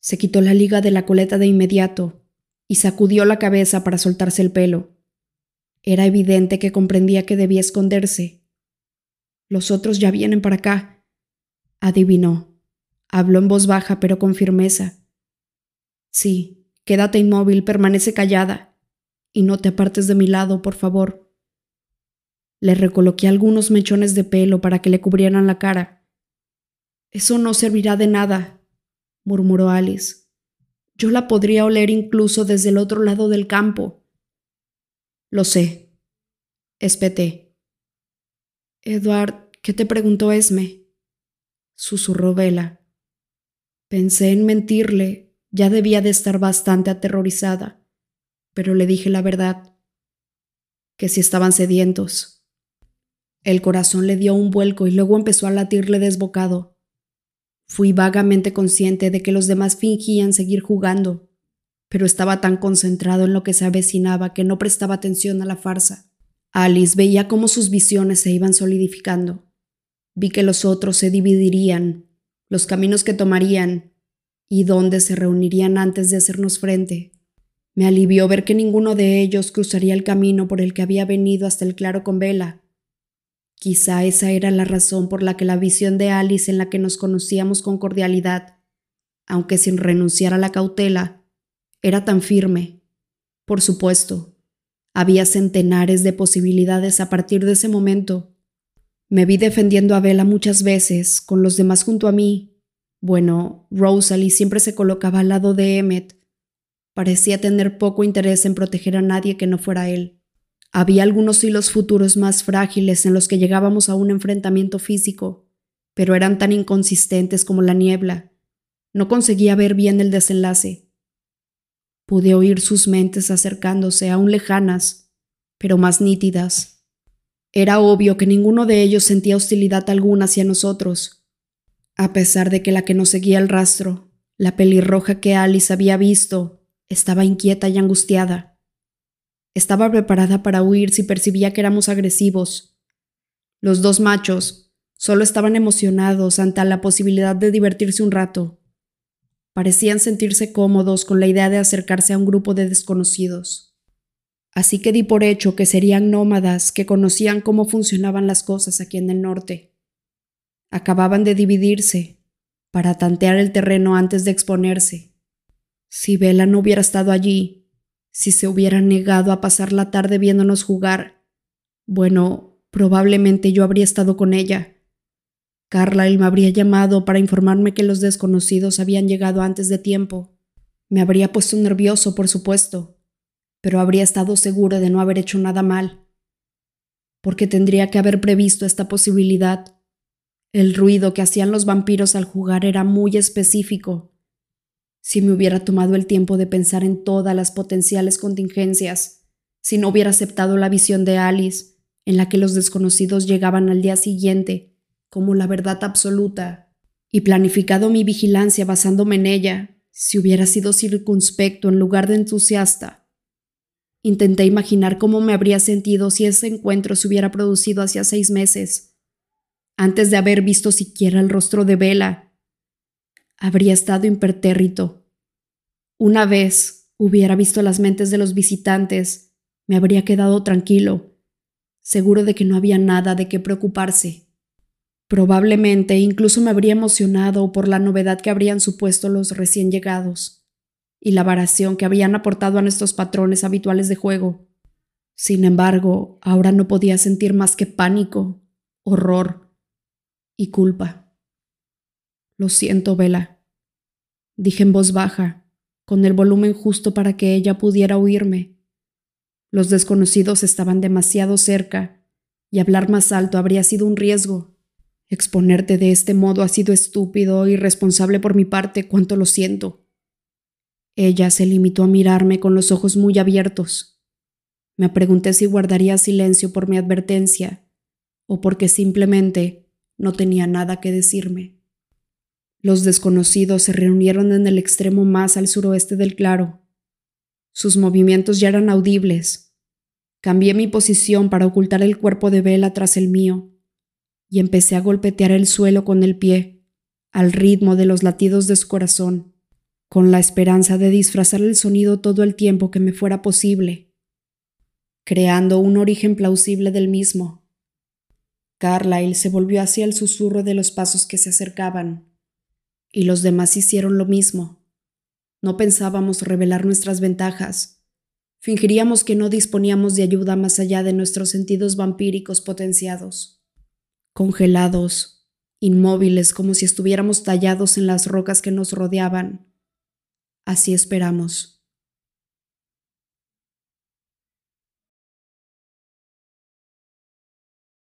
se quitó la liga de la coleta de inmediato y sacudió la cabeza para soltarse el pelo. Era evidente que comprendía que debía esconderse, los otros ya vienen para acá. Adivinó. Habló en voz baja, pero con firmeza. Sí, quédate inmóvil, permanece callada. Y no te apartes de mi lado, por favor. Le recoloqué algunos mechones de pelo para que le cubrieran la cara. Eso no servirá de nada, murmuró Alice. Yo la podría oler incluso desde el otro lado del campo. Lo sé. Espeté. Edward, ¿qué te preguntó Esme? susurró Vela. Pensé en mentirle, ya debía de estar bastante aterrorizada, pero le dije la verdad, que si estaban sedientos. El corazón le dio un vuelco y luego empezó a latirle desbocado. Fui vagamente consciente de que los demás fingían seguir jugando, pero estaba tan concentrado en lo que se avecinaba que no prestaba atención a la farsa. Alice veía cómo sus visiones se iban solidificando. Vi que los otros se dividirían, los caminos que tomarían y dónde se reunirían antes de hacernos frente. Me alivió ver que ninguno de ellos cruzaría el camino por el que había venido hasta el claro con vela. Quizá esa era la razón por la que la visión de Alice en la que nos conocíamos con cordialidad, aunque sin renunciar a la cautela, era tan firme. Por supuesto, había centenares de posibilidades a partir de ese momento. Me vi defendiendo a Bella muchas veces, con los demás junto a mí. Bueno, Rosalie siempre se colocaba al lado de Emmet. Parecía tener poco interés en proteger a nadie que no fuera él. Había algunos hilos futuros más frágiles en los que llegábamos a un enfrentamiento físico, pero eran tan inconsistentes como la niebla. No conseguía ver bien el desenlace. Pude oír sus mentes acercándose, aún lejanas, pero más nítidas. Era obvio que ninguno de ellos sentía hostilidad alguna hacia nosotros, a pesar de que la que nos seguía el rastro, la pelirroja que Alice había visto, estaba inquieta y angustiada. Estaba preparada para huir si percibía que éramos agresivos. Los dos machos solo estaban emocionados ante la posibilidad de divertirse un rato. Parecían sentirse cómodos con la idea de acercarse a un grupo de desconocidos. Así que di por hecho que serían nómadas que conocían cómo funcionaban las cosas aquí en el norte. Acababan de dividirse para tantear el terreno antes de exponerse. Si Vela no hubiera estado allí, si se hubiera negado a pasar la tarde viéndonos jugar, bueno, probablemente yo habría estado con ella Carlyle me habría llamado para informarme que los desconocidos habían llegado antes de tiempo. Me habría puesto nervioso, por supuesto, pero habría estado seguro de no haber hecho nada mal. Porque tendría que haber previsto esta posibilidad. El ruido que hacían los vampiros al jugar era muy específico. Si me hubiera tomado el tiempo de pensar en todas las potenciales contingencias, si no hubiera aceptado la visión de Alice, en la que los desconocidos llegaban al día siguiente como la verdad absoluta y planificado mi vigilancia basándome en ella, si hubiera sido circunspecto en lugar de entusiasta. Intenté imaginar cómo me habría sentido si ese encuentro se hubiera producido hacía seis meses, antes de haber visto siquiera el rostro de Vela. Habría estado impertérrito. Una vez hubiera visto las mentes de los visitantes, me habría quedado tranquilo, seguro de que no había nada de qué preocuparse. Probablemente incluso me habría emocionado por la novedad que habrían supuesto los recién llegados y la variación que habían aportado a nuestros patrones habituales de juego. Sin embargo, ahora no podía sentir más que pánico, horror y culpa. Lo siento, Vela, dije en voz baja, con el volumen justo para que ella pudiera oírme. Los desconocidos estaban demasiado cerca, y hablar más alto habría sido un riesgo. Exponerte de este modo ha sido estúpido y irresponsable por mi parte, cuanto lo siento. Ella se limitó a mirarme con los ojos muy abiertos. Me pregunté si guardaría silencio por mi advertencia o porque simplemente no tenía nada que decirme. Los desconocidos se reunieron en el extremo más al suroeste del claro. Sus movimientos ya eran audibles. Cambié mi posición para ocultar el cuerpo de Vela tras el mío y empecé a golpetear el suelo con el pie, al ritmo de los latidos de su corazón, con la esperanza de disfrazar el sonido todo el tiempo que me fuera posible, creando un origen plausible del mismo. Carlyle se volvió hacia el susurro de los pasos que se acercaban, y los demás hicieron lo mismo. No pensábamos revelar nuestras ventajas. Fingiríamos que no disponíamos de ayuda más allá de nuestros sentidos vampíricos potenciados congelados, inmóviles como si estuviéramos tallados en las rocas que nos rodeaban. Así esperamos.